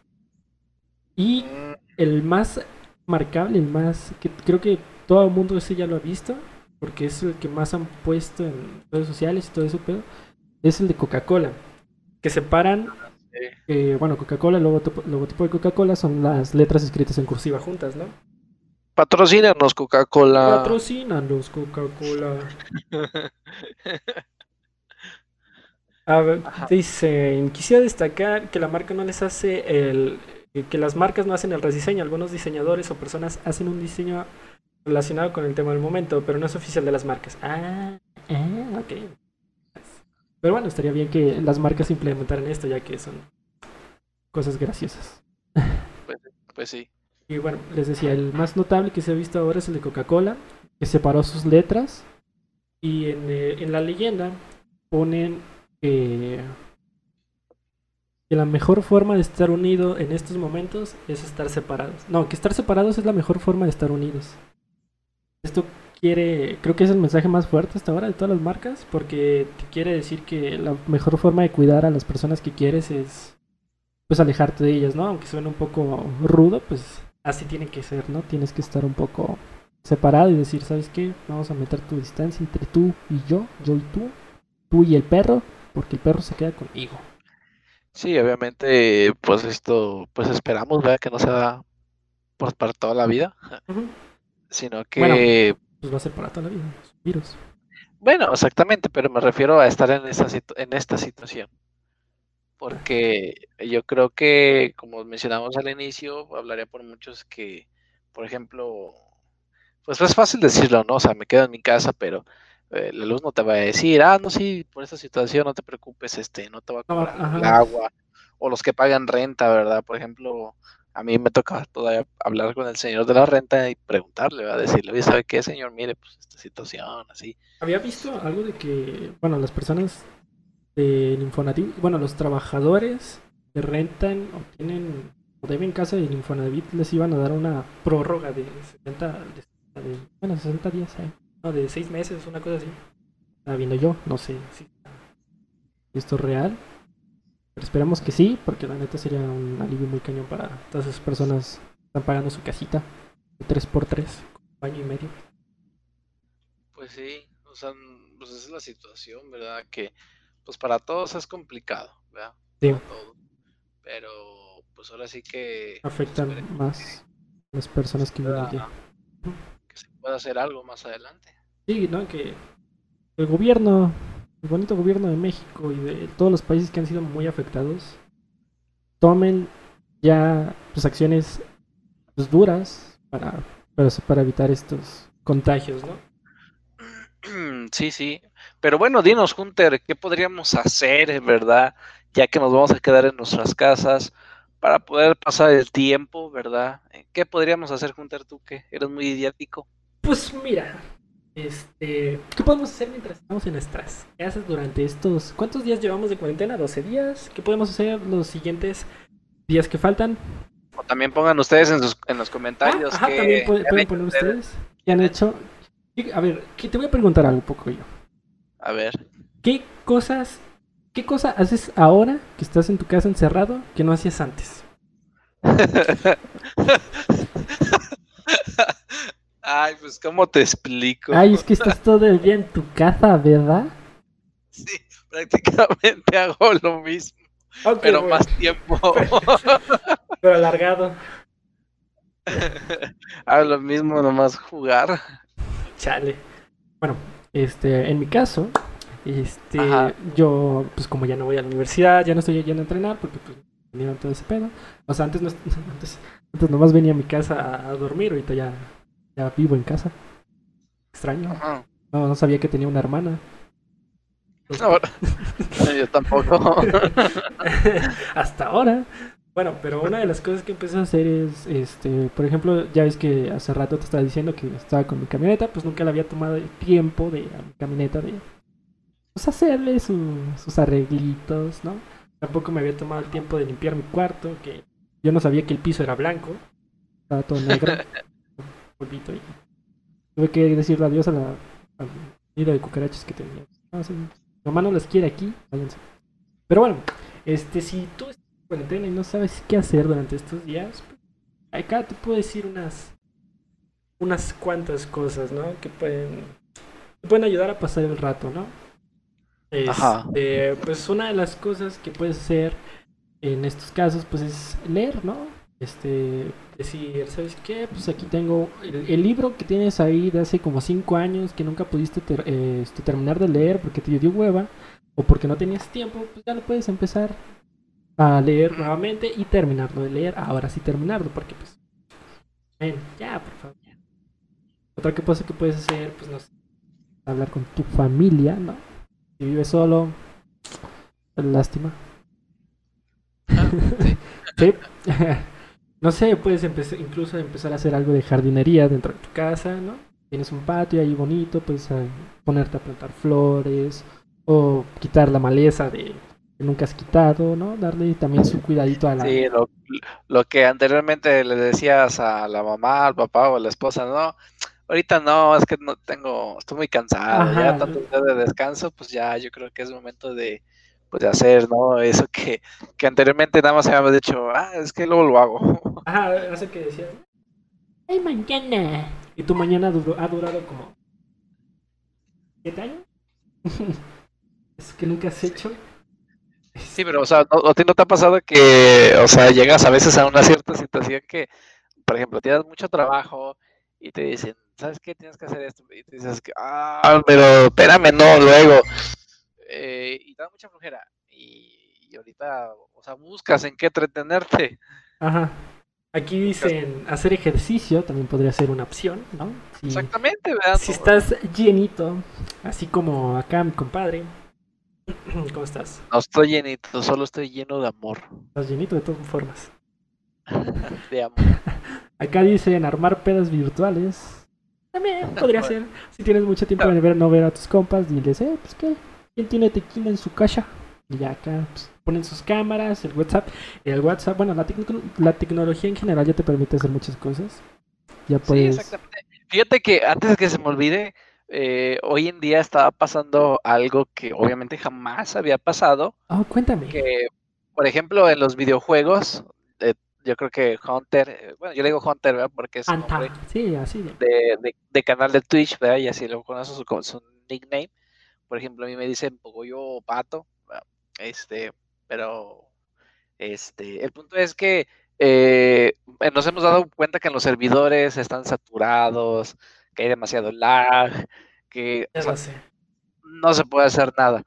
Y el más marcable, el más que creo que todo el mundo ese ya lo ha visto, porque es el que más han puesto en redes sociales y todo eso, pero es el de Coca-Cola, que separan, sí. eh, bueno, Coca-Cola, el logotipo, logotipo de Coca-Cola son las letras escritas en cursiva juntas, ¿no? Patrocínanos Coca-Cola. Patrocinan los Coca-Cola. A ver, Ajá. dice, quisiera destacar que la marca no les hace el, que las marcas no hacen el rediseño, algunos diseñadores o personas hacen un diseño relacionado con el tema del momento, pero no es oficial de las marcas. Ah, ah, ok. Pero bueno, estaría bien que las marcas implementaran esto, ya que son cosas graciosas. Pues sí. Y bueno, les decía, el más notable que se ha visto ahora es el de Coca-Cola, que separó sus letras. Y en, eh, en la leyenda ponen que, la mejor forma de estar unido en estos momentos es estar separados. No, que estar separados es la mejor forma de estar unidos. Esto quiere, creo que es el mensaje más fuerte hasta ahora de todas las marcas, porque te quiere decir que la mejor forma de cuidar a las personas que quieres es pues alejarte de ellas, ¿no? Aunque suene un poco rudo, pues así tiene que ser, ¿no? Tienes que estar un poco separado y decir, ¿sabes qué? Vamos a meter tu distancia entre tú y yo, yo y tú, tú y el perro, porque el perro se queda conmigo. Sí, obviamente, pues esto, pues esperamos, ¿verdad? Que no sea pues, para toda la vida, sino que, Pues va a ser para toda la vida, un virus. bueno, exactamente, pero me refiero a estar en esta, en esta situación. Porque yo creo que, como mencionamos al inicio, hablaría por muchos que, por ejemplo, pues es fácil decirlo, ¿no? O sea, me quedo en mi casa, pero eh, la luz no te va a decir, ah, no, sí, por esta situación no te preocupes, este, no te va a cobrar el agua, o los que pagan renta, ¿verdad? Por ejemplo, a mí me toca todavía hablar con el señor de la renta y preguntarle, ¿verdad? Decirle, oye, ¿sabe qué, señor? Mire, pues esta situación, así. Había visto algo de que, bueno, las personas del Infonavit, bueno, los trabajadores que rentan o tienen o deben casa del Infonavit les iban a dar una prórroga de 60, de, de- bueno, 60 días, ¿eh? no, de 6 meses, una cosa así. Estaba viendo yo, no sé si esto es real, pero esperamos que sí, porque la neta sería un alivio muy cañón para todas esas personas que están pagando su casita de 3x3, baño y medio. Pues sí, o sea, pues esa es la situación, ¿verdad? Que pues para todos es complicado, ¿verdad? Sí. Pero pues ahora sí que Afectan más las personas que viven pueda- que se pueda hacer algo más adelante. Sí, ¿no? Que el gobierno, el bonito gobierno de México y de todos los países que han sido muy afectados, tomen ya pues, acciones pues, duras para, para, para evitar estos contagios, ¿no? Sí, sí. Pero bueno, dinos, Hunter, ¿qué podríamos hacer, verdad? Ya que nos vamos a quedar en nuestras casas para poder pasar el tiempo, ¿verdad? ¿Qué podríamos hacer, Hunter, tú que eres muy idiático? Pues mira, este, ¿qué podemos hacer mientras estamos en nuestras casas durante estos... ¿Cuántos días llevamos de cuarentena? ¿12 días? ¿Qué podemos hacer los siguientes días que faltan? O también pongan ustedes en, sus, en los comentarios. Ah, ajá, qué también pueden poner ustedes. ¿Qué han hecho? ¿Qué- A ver, que te voy a preguntar algo un poco yo. A ver. ¿Qué cosas, qué cosa haces ahora que estás en tu casa encerrado que no hacías antes? [LAUGHS] Ay, pues, ¿cómo te explico? Ay, es que estás todo el día en tu casa, ¿verdad? Sí, prácticamente [LAUGHS] hago lo mismo, pero bueno, más tiempo. [LAUGHS] pero alargado. hago lo mismo, nomás jugar. Chale. Bueno, este, en mi caso, este, Ajá. yo, pues como ya no voy a la universidad, ya no estoy yendo a entrenar porque pues venía todo ese pedo. O sea, antes no, [LAUGHS] antes, antes nomás venía a mi casa a, a dormir, ahorita ya, ya vivo en casa. Extraño. Ajá. No, no sabía que tenía una hermana. Ahora, [LAUGHS] yo tampoco. [LAUGHS] Hasta ahora. Bueno, pero una de las cosas que empecé a hacer es, este, por ejemplo, ya ves que hace rato te estaba diciendo que estaba con mi camioneta, pues nunca le había tomado el tiempo de a mi camioneta de pues hacerle su- sus arreglitos, ¿no? Tampoco me había tomado el tiempo de limpiar mi cuarto, que yo no sabía que el piso era blanco, estaba todo negro, [LAUGHS] polvito y tuve que decirle adiós a la al nido de cucarachas que tenía. No, sí, mamá no las quiere aquí, váyanse. Pero bueno, este, si tú estás cuarentena y no sabes qué hacer durante estos días, acá te puedo decir unas unas cuantas cosas, ¿no? Que pueden te pueden ayudar a pasar el rato, ¿no? Ajá. Este, pues una de las cosas que puedes hacer en estos casos, pues es leer, ¿no? Este, decir, ¿sabes qué? Pues aquí tengo el, el libro que tienes ahí de hace como cinco años que nunca pudiste ter- eh, este, terminar de leer porque te dio hueva o porque no tenías tiempo, pues ya lo puedes empezar a leer nuevamente y terminarlo de leer. Ahora sí terminarlo, porque pues... ven, ya, por favor. ya. Otra cosa que puedes hacer, pues no sé, hablar con tu familia, ¿no? Si vives solo, lástima. sí. [LAUGHS] [LAUGHS] no sé, puedes empezar, incluso empezar a hacer algo de jardinería dentro de tu casa, ¿no? Tienes un patio ahí bonito, puedes eh, ponerte a plantar flores o quitar la maleza de que nunca has quitado, ¿no? Darle también su cuidadito a la... Sí, lo, lo que anteriormente le decías a la mamá, al papá o a la esposa, ¿no? ahorita no, es que no tengo, estoy muy cansado, ya Ajá. tanto días de descanso, pues ya yo creo que es momento de, pues de hacer, ¿no? Eso que, que anteriormente nada más habíamos dicho, ah, es que luego lo hago. [LAUGHS] Ajá, hace que decías. Ay, mañana. Y tu mañana duró, ha durado como. ¿Siete años? [LAUGHS] es que nunca has hecho. Sí, pero, o sea, ¿no, ¿a ti no te ha pasado que, o sea, llegas a veces a una cierta situación que, por ejemplo, tienes mucho trabajo y te dicen, ¿sabes qué? Tienes que hacer esto. Y te dices que, ah, pero espérame, no, luego. Eh, y te da mucha flojera. Y, y ahorita, o sea, buscas en qué entretenerte. Ajá. Aquí dicen hacer ejercicio también podría ser una opción, ¿no? Si, Exactamente, ¿verdad? si estás llenito, así como acá mi compadre. [CLEARS THROAT] ¿Cómo estás? No estoy llenito, solo estoy lleno de amor. Estás llenito de todas formas. [LAUGHS] De amor. [LAUGHS] Acá dicen armar pedas virtuales. También podría [LAUGHS] ser. Si tienes mucho tiempo de ver, no ver a tus compas, diles, eh, pues qué, ¿quién tiene tequila en su casa? Y ya acá pues, ponen sus cámaras, el WhatsApp. El WhatsApp, bueno, la, la tecnología en general ya te permite hacer muchas cosas. Ya Sí, puedes. exactamente. Fíjate que antes de que se me olvide, eh, hoy en día estaba pasando algo que obviamente jamás había pasado, Oh, cuéntame. que por ejemplo en los videojuegos, eh, yo creo que Hunter, eh, bueno, yo le digo Hunter, ¿verdad? Porque es nombre Sí, así. de- de, de- de canal de Twitch, ¿verdad? Y así lo conozco su, su nickname. Por ejemplo, a mí me dicen Pogoyo o Pato, ¿verdad? este, pero este, el punto es que eh, nos hemos dado cuenta que en los servidores están saturados, que hay demasiado lag, que o sea, no se puede hacer nada.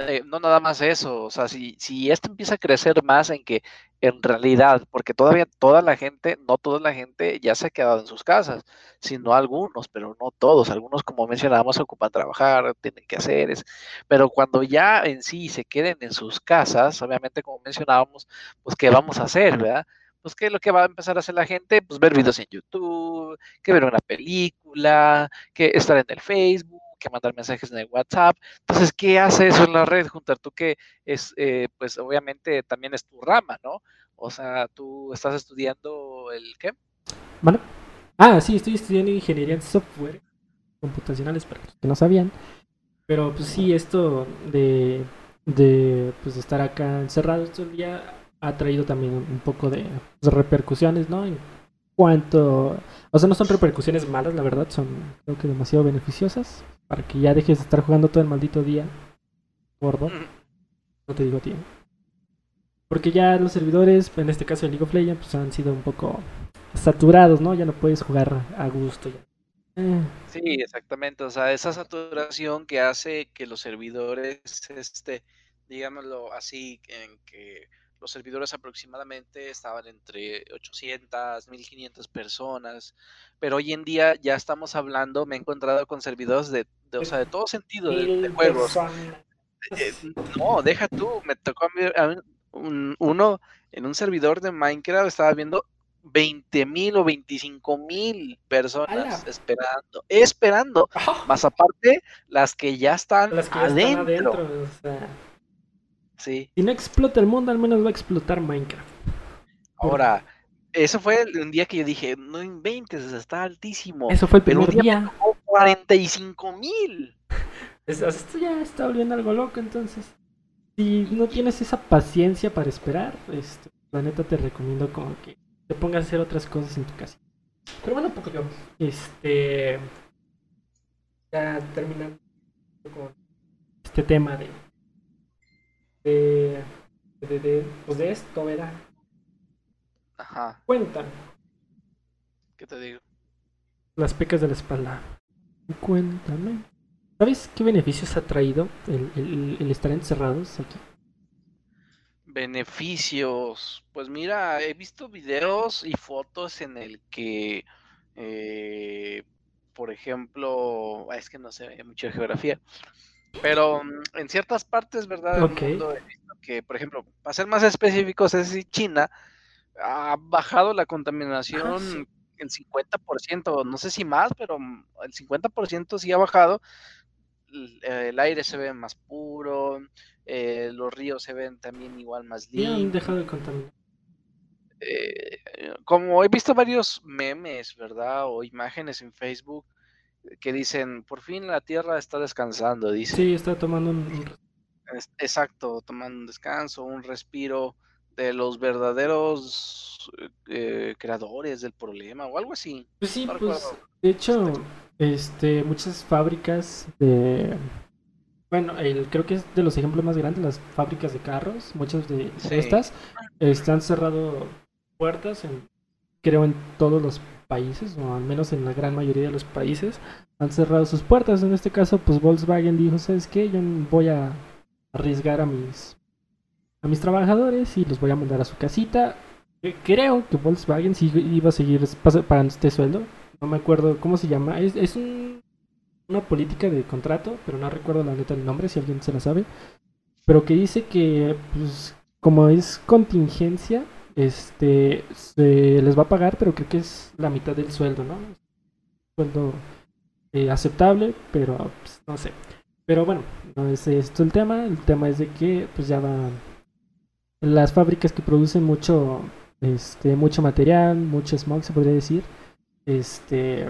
Eh, no nada más eso, o sea, si, si esto empieza a crecer más en que en realidad, porque todavía toda la gente, no toda la gente ya se ha quedado en sus casas, sino algunos, pero no todos, algunos como mencionábamos ocupan trabajar, tienen que hacer, es, pero cuando ya en sí se queden en sus casas, obviamente como mencionábamos, pues qué vamos a hacer, ¿verdad? Pues qué es lo que va a empezar a hacer la gente, pues ver videos en YouTube, que ver una película, que estar en el Facebook, que mandar mensajes en el WhatsApp. Entonces, ¿qué hace eso en la red, Junter? Tú que es, eh, pues obviamente también es tu rama, ¿no? O sea, tú estás estudiando el qué? ¿Vale? Ah, sí, estoy estudiando ingeniería en software computacionales para los que no sabían. Pero pues sí, esto de, de pues, estar acá encerrados todo el día ha traído también un poco de pues, repercusiones, ¿no? En cuanto... O sea, no son repercusiones malas, la verdad, son creo que demasiado beneficiosas para que ya dejes de estar jugando todo el maldito día. Gordo, no te digo tiempo. Porque ya los servidores, en este caso de League of Legends, pues han sido un poco saturados, ¿no? Ya no puedes jugar a gusto ya. Eh, Sí, exactamente. O sea, esa saturación que hace que los servidores, este, digámoslo así, en que los servidores aproximadamente estaban entre 800, 1500 personas, pero hoy en día ya estamos hablando, me he encontrado con servidores de, de, o sea, de todo sentido, de, juegos. Eh, no, deja tú, me tocó a mí, a mí un- uno en un servidor de Minecraft, estaba viendo 20 mil o 25 mil personas esperando, esperando, [LAUGHS] más aparte las que ya están Las que ya adentro. están adentro. O sea, Sí, si no explota el mundo, al menos va a explotar Minecraft. ahora, eso fue un día que yo dije, no inventes, está altísimo, Eso fue el pero un primer día día. tocó 45 mil. [LAUGHS] Esto ya está volviendo algo loco, entonces. Si no tienes esa paciencia para esperar, este, la neta te recomiendo como que te pongas a hacer otras cosas en tu casa. Pero bueno, poco yo. Este. Ya terminando con este tema de. De. De, de, pues de esto, ¿verdad? Ajá, Cuéntame. ¿qué te digo? Las pecas de la espalda. Cuéntame. ¿Sabes qué beneficios ha traído el, el- el estar encerrados aquí? Beneficios. Pues mira, he visto videos y fotos en el que, eh, por ejemplo, es que no sé mucho de geografía, pero mm, en ciertas partes, ¿verdad? del Ok. mundo que, por ejemplo, para ser más específicos, es decir, China ha bajado la contaminación sí. el 50%, no sé si más, pero mm, el 50% sí ha bajado. eh, El aire se ve más puro, eh, los ríos se ven también igual más Ya han limpios. dejado de contaminar. Eh, como he visto varios memes, ¿verdad? O imágenes en Facebook que dicen, por fin la Tierra está descansando, dice. Sí, está tomando un... Exacto, tomando un descanso, un respiro de los verdaderos eh, creadores del problema o algo así. Pues sí, No pues de hecho, este, muchas fábricas de... Bueno, el, creo que es de los ejemplos más grandes, las fábricas de carros, muchas de Sí. estas han cerrado puertas, en, creo en todos los países, o al menos en la gran mayoría de los países, han cerrado sus puertas. En este caso, pues Volkswagen dijo, ¿sabes qué? Yo voy a arriesgar a mis, a mis trabajadores y los voy a mandar a su casita. Eh, Creo que Volkswagen sí iba a seguir pagando este sueldo. No me acuerdo cómo se llama. Es, es un- una política de contrato, pero no recuerdo la neta el nombre, si alguien se la sabe. Pero que dice que, pues, como es contingencia, este, se les va a pagar, pero creo que es la mitad del sueldo, ¿no? Sueldo eh, aceptable, pero pues, no sé. Pero bueno, no es esto el tema. El tema es de que, pues, ya van las fábricas que producen mucho, este, mucho material, mucho smog, se podría decir, este,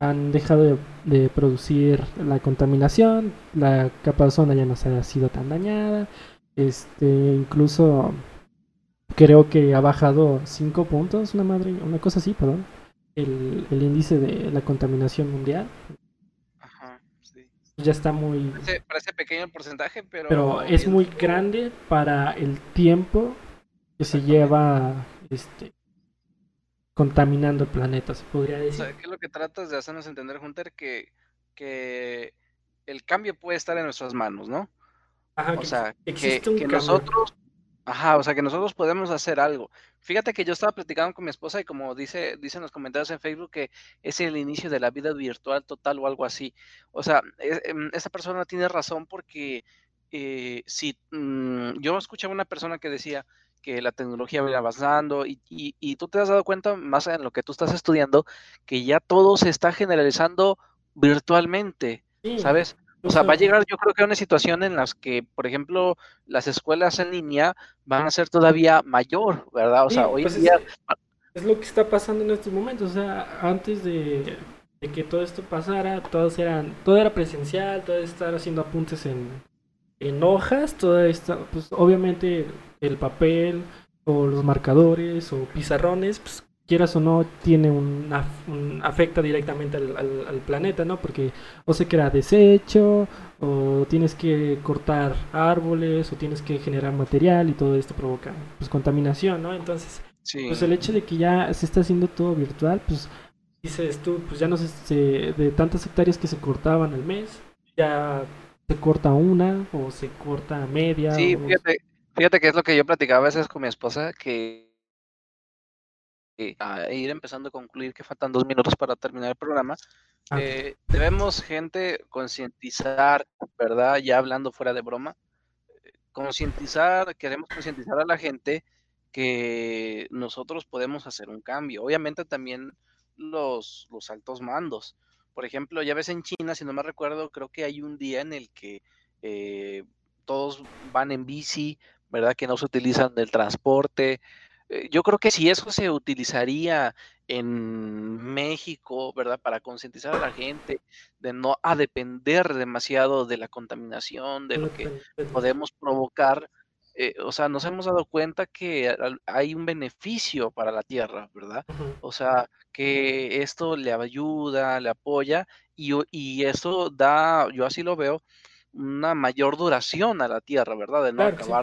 han dejado de, producir la contaminación, la capa de ozono ya no se ha sido tan dañada, este, incluso creo que ha bajado 5 puntos, una madre, una cosa así, perdón, el, el índice de la contaminación mundial. Ajá, sí. Ya está muy, Parece, parece pequeño el porcentaje, pero... pero es muy grande para el tiempo que se lleva este contaminando el planeta, se podría O decir. sea, ¿qué es lo que tratas de hacernos entender, Hunter? Que, que el cambio puede estar en nuestras manos, ¿no? Ajá, O que sea, que, existe un que cambio. nosotros, ajá, o sea, que nosotros podemos hacer algo. Fíjate que yo estaba platicando con mi esposa y como dice, dicen los comentarios en Facebook que es el inicio de la vida virtual total o algo así. O sea, es- em, esa persona tiene razón porque eh, si mm, yo escuchaba una persona que decía que la tecnología va avanzando y, y, y tú te has dado cuenta más en lo que tú estás estudiando que ya todo se está generalizando virtualmente, Sí, ¿sabes? O sea, va a llegar yo creo que a una situación en las que, por ejemplo, las escuelas en línea van a ser todavía mayor, ¿verdad? O Sí, sea, hoy pues en día, es, es lo que está pasando en estos momentos. O sea, antes de, de que todo esto pasara, todos eran, todo era presencial, todo estar haciendo apuntes en, en hojas, todo esto, pues obviamente el papel o los marcadores o pizarrones, pues quieras o no, tiene un, af- un- afecta directamente al, al- al planeta, ¿no? Porque o se crea desecho, o tienes que cortar árboles, o tienes que generar material y todo esto provoca pues contaminación, ¿no? Entonces, sí, pues el hecho de que ya se está haciendo todo virtual, pues dices tú, pues ya no se, se- de tantas hectáreas que se cortaban al mes, ya se corta una o se corta media. sí, o- fíjate, fíjate que es lo que yo platicaba a veces con mi esposa, que a ir empezando a concluir que faltan dos minutos para terminar el programa, Ah, eh, debemos, gente, concientizar, ¿verdad? Ya hablando fuera de broma, concientizar, queremos concientizar a la gente que nosotros podemos hacer un cambio. Obviamente también los, los altos mandos. Por ejemplo, ya ves en China, si no me recuerdo, creo que hay un día en el que eh, todos van en bici, ¿verdad? Que no se utilizan del transporte. Eh, yo creo que si eso se utilizaría en México, ¿verdad? Para concientizar a la gente de no a depender demasiado de la contaminación, de lo que podemos provocar, eh, o sea, nos hemos dado cuenta que hay un beneficio para la tierra, ¿verdad? O sea, que esto le ayuda, le apoya y, eso da, yo así lo veo, una mayor duración a la tierra, ¿verdad? De no Claro sí.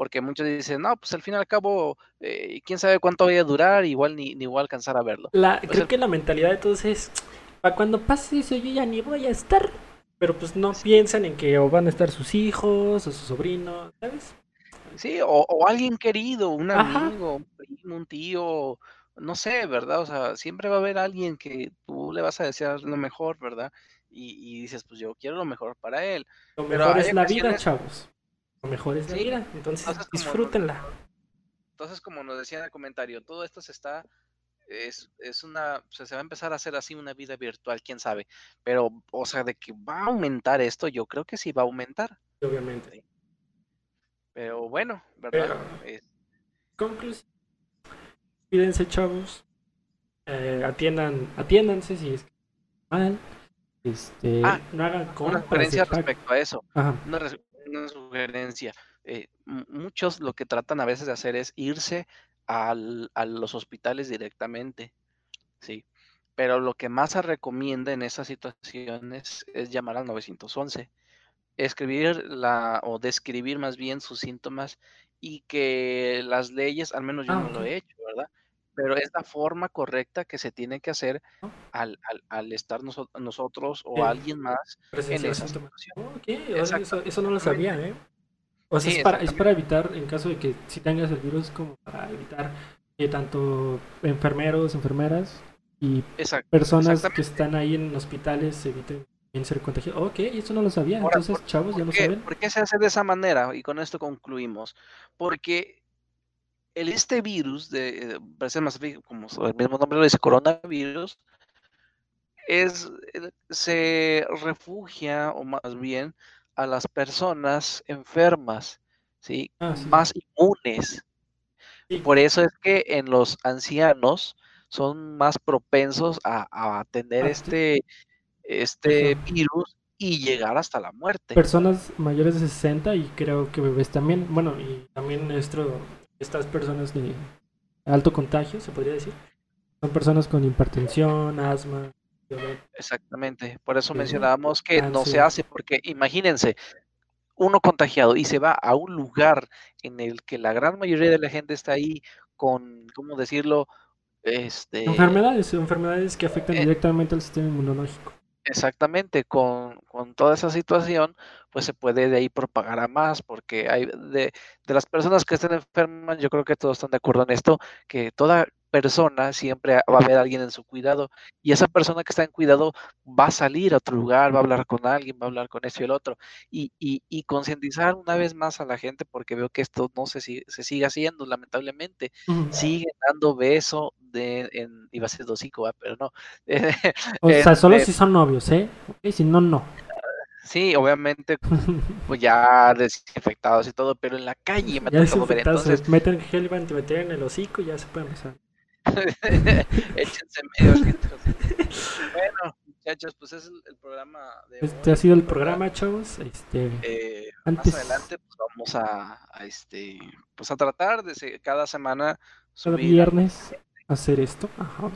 Porque muchos dicen, no, pues al fin y al cabo, eh, quién sabe cuánto vaya a durar, igual ni, ni voy a alcanzar a verlo. La, Pues creo el- que la mentalidad de todos es, para cuando pase eso yo ya ni voy a estar. Pero pues no piensan en que o van a estar sus hijos o sus sobrinos, ¿sabes? Sí, o, o alguien querido, un Ajá. amigo, un primo, un tío, no sé, ¿verdad? O sea, siempre va a haber alguien que tú le vas a desear lo mejor, ¿verdad? Y, y dices, pues yo quiero lo mejor para él. Lo mejor es la vida, chavos. Lo mejor es la Sí, vida. Entonces entonces como- disfrútenla. Entonces, como nos decía en el comentario, todo esto se está, es, es una, o sea, se va a empezar a hacer así una vida virtual, quién sabe. Pero, o sea, de que va a aumentar esto, yo creo que sí va a aumentar. Obviamente. Pero bueno, ¿verdad? Es- Conclusión. Cuídense, chavos. Eh, atiendan, atiéndanse si es que mal. este, Ah, no hagan Una pack. respecto a eso. Ajá. Una, una sugerencia. eh, muchos lo que tratan a veces de hacer es irse al- a los hospitales directamente, ¿sí? Pero lo que más se recomienda en esas situaciones es llamar al 911, escribir la, o describir más bien sus síntomas y que las leyes, al menos yo Ah, no lo he hecho. Pero es la forma correcta que se tiene que hacer al, al- al estar noso- nosotros o Eh, alguien más en esa situación. Oh, eso, eso no lo sabía, ¿eh? O sea, Sí, es, para, es para evitar, en caso de que si tengas el virus, como para evitar que tanto enfermeros, enfermeras y personas que están ahí en hospitales eviten también ser contagiados. Ok, eso no lo sabía. Ahora, Entonces, ¿por- chavos, ya ¿Por lo qué, saben. por qué se hace de esa manera? Y con esto concluimos. Porque este virus, de, eh, parece más bien como el mismo nombre lo dice, coronavirus, es, eh, se refugia, o más bien, a las personas enfermas, ¿sí? Ah, sí. Más inmunes. Sí. Por eso es que en los ancianos son más propensos a, a tener Ah, este, este Ajá. virus y llegar hasta la muerte. Personas mayores de 60 y creo que bebés también. Bueno, y también esto, estas personas de alto contagio, se podría decir. Son personas con hipertensión, asma, diabetes. Exactamente, por eso Sí. mencionábamos que no se hace, porque imagínense, uno contagiado y se va a un lugar en el que la gran mayoría de la gente está ahí con, ¿cómo decirlo? Este, Enfermedades, enfermedades que afectan Eh, directamente al sistema inmunológico. Exactamente, con, con toda esa situación, pues se puede de ahí propagar a más, porque hay de, de las personas que estén enfermas, yo creo que todos están de acuerdo en esto, que toda persona siempre va a haber alguien en su cuidado y esa persona que está en cuidado va a salir a otro lugar, va a hablar con alguien, va a hablar con esto y el otro y, y, y concientizar una vez más a la gente porque veo que esto no se, se sigue haciendo lamentablemente, Ujú. siguen dando beso de, en, iba a ser hocico, ¿va? pero no, [LAUGHS] O sea, solo en- si son novios, ¿eh? Ok, si no, no. sí, obviamente [LAUGHS] pues ya desinfectados y todo, pero en la calle me Ya ver, entonces meten gel antibacterial en el hocico y ya se pueden besar. [LAUGHS] échense medio litros. Bueno, muchachos, pues es el, el programa de Este hoy, ha sido el programa, chavos. Este, Eh, Antes- más adelante pues vamos a, a, este pues a tratar de cada semana cada subir viernes hacer esto. Ajá.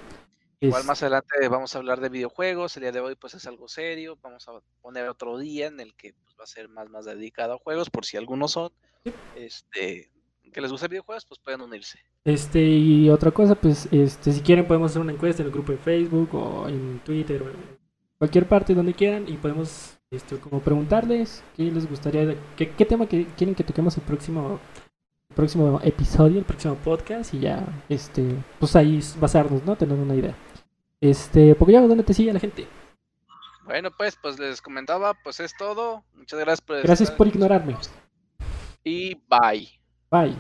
igual Es- más adelante vamos a hablar de videojuegos el día de hoy pues es algo serio vamos a poner otro día en el que pues, va a ser más más dedicado a juegos por si algunos son este que les gusta videojuegos pues pueden unirse Este, y otra cosa, pues, este, si quieren podemos hacer una encuesta en el grupo de Facebook o en Twitter o en cualquier parte donde quieran y podemos, este, como preguntarles qué les gustaría, qué, qué tema que quieren que toquemos el próximo, el próximo episodio, el próximo podcast y ya, este, pues ahí basarnos, ¿no? Tener una idea. Este, porque ya, ¿dónde te sigue la gente? bueno pues pues les comentaba pues es todo muchas gracias por Gracias estar por ignorarme. y bye Bye.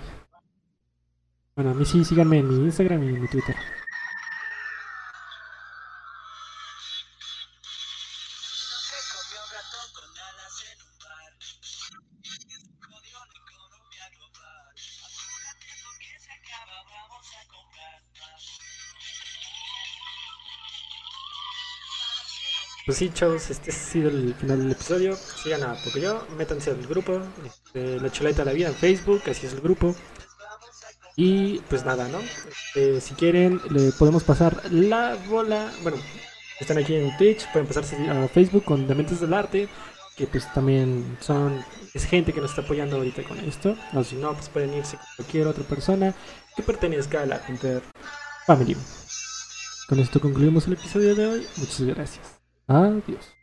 Bueno, a mí sí, síganme en mi Instagram y en mi Twitter. Pues sí, chavos, este ha sido el final del episodio. Sigan a Pocoyo, métanse al grupo, este, La Chuleta de la Vida en Facebook, así es el grupo. Y pues nada, ¿no? Este, si quieren, le podemos pasar la bola. Bueno, están aquí en Twitch, pueden pasarse a Facebook con Dementes del Arte, que pues también son. Es gente que nos está apoyando ahorita con esto. O si no, pues pueden irse con cualquier otra persona que pertenezca a la Hunter Family. Con esto concluimos el episodio de hoy. Muchas gracias. Adiós.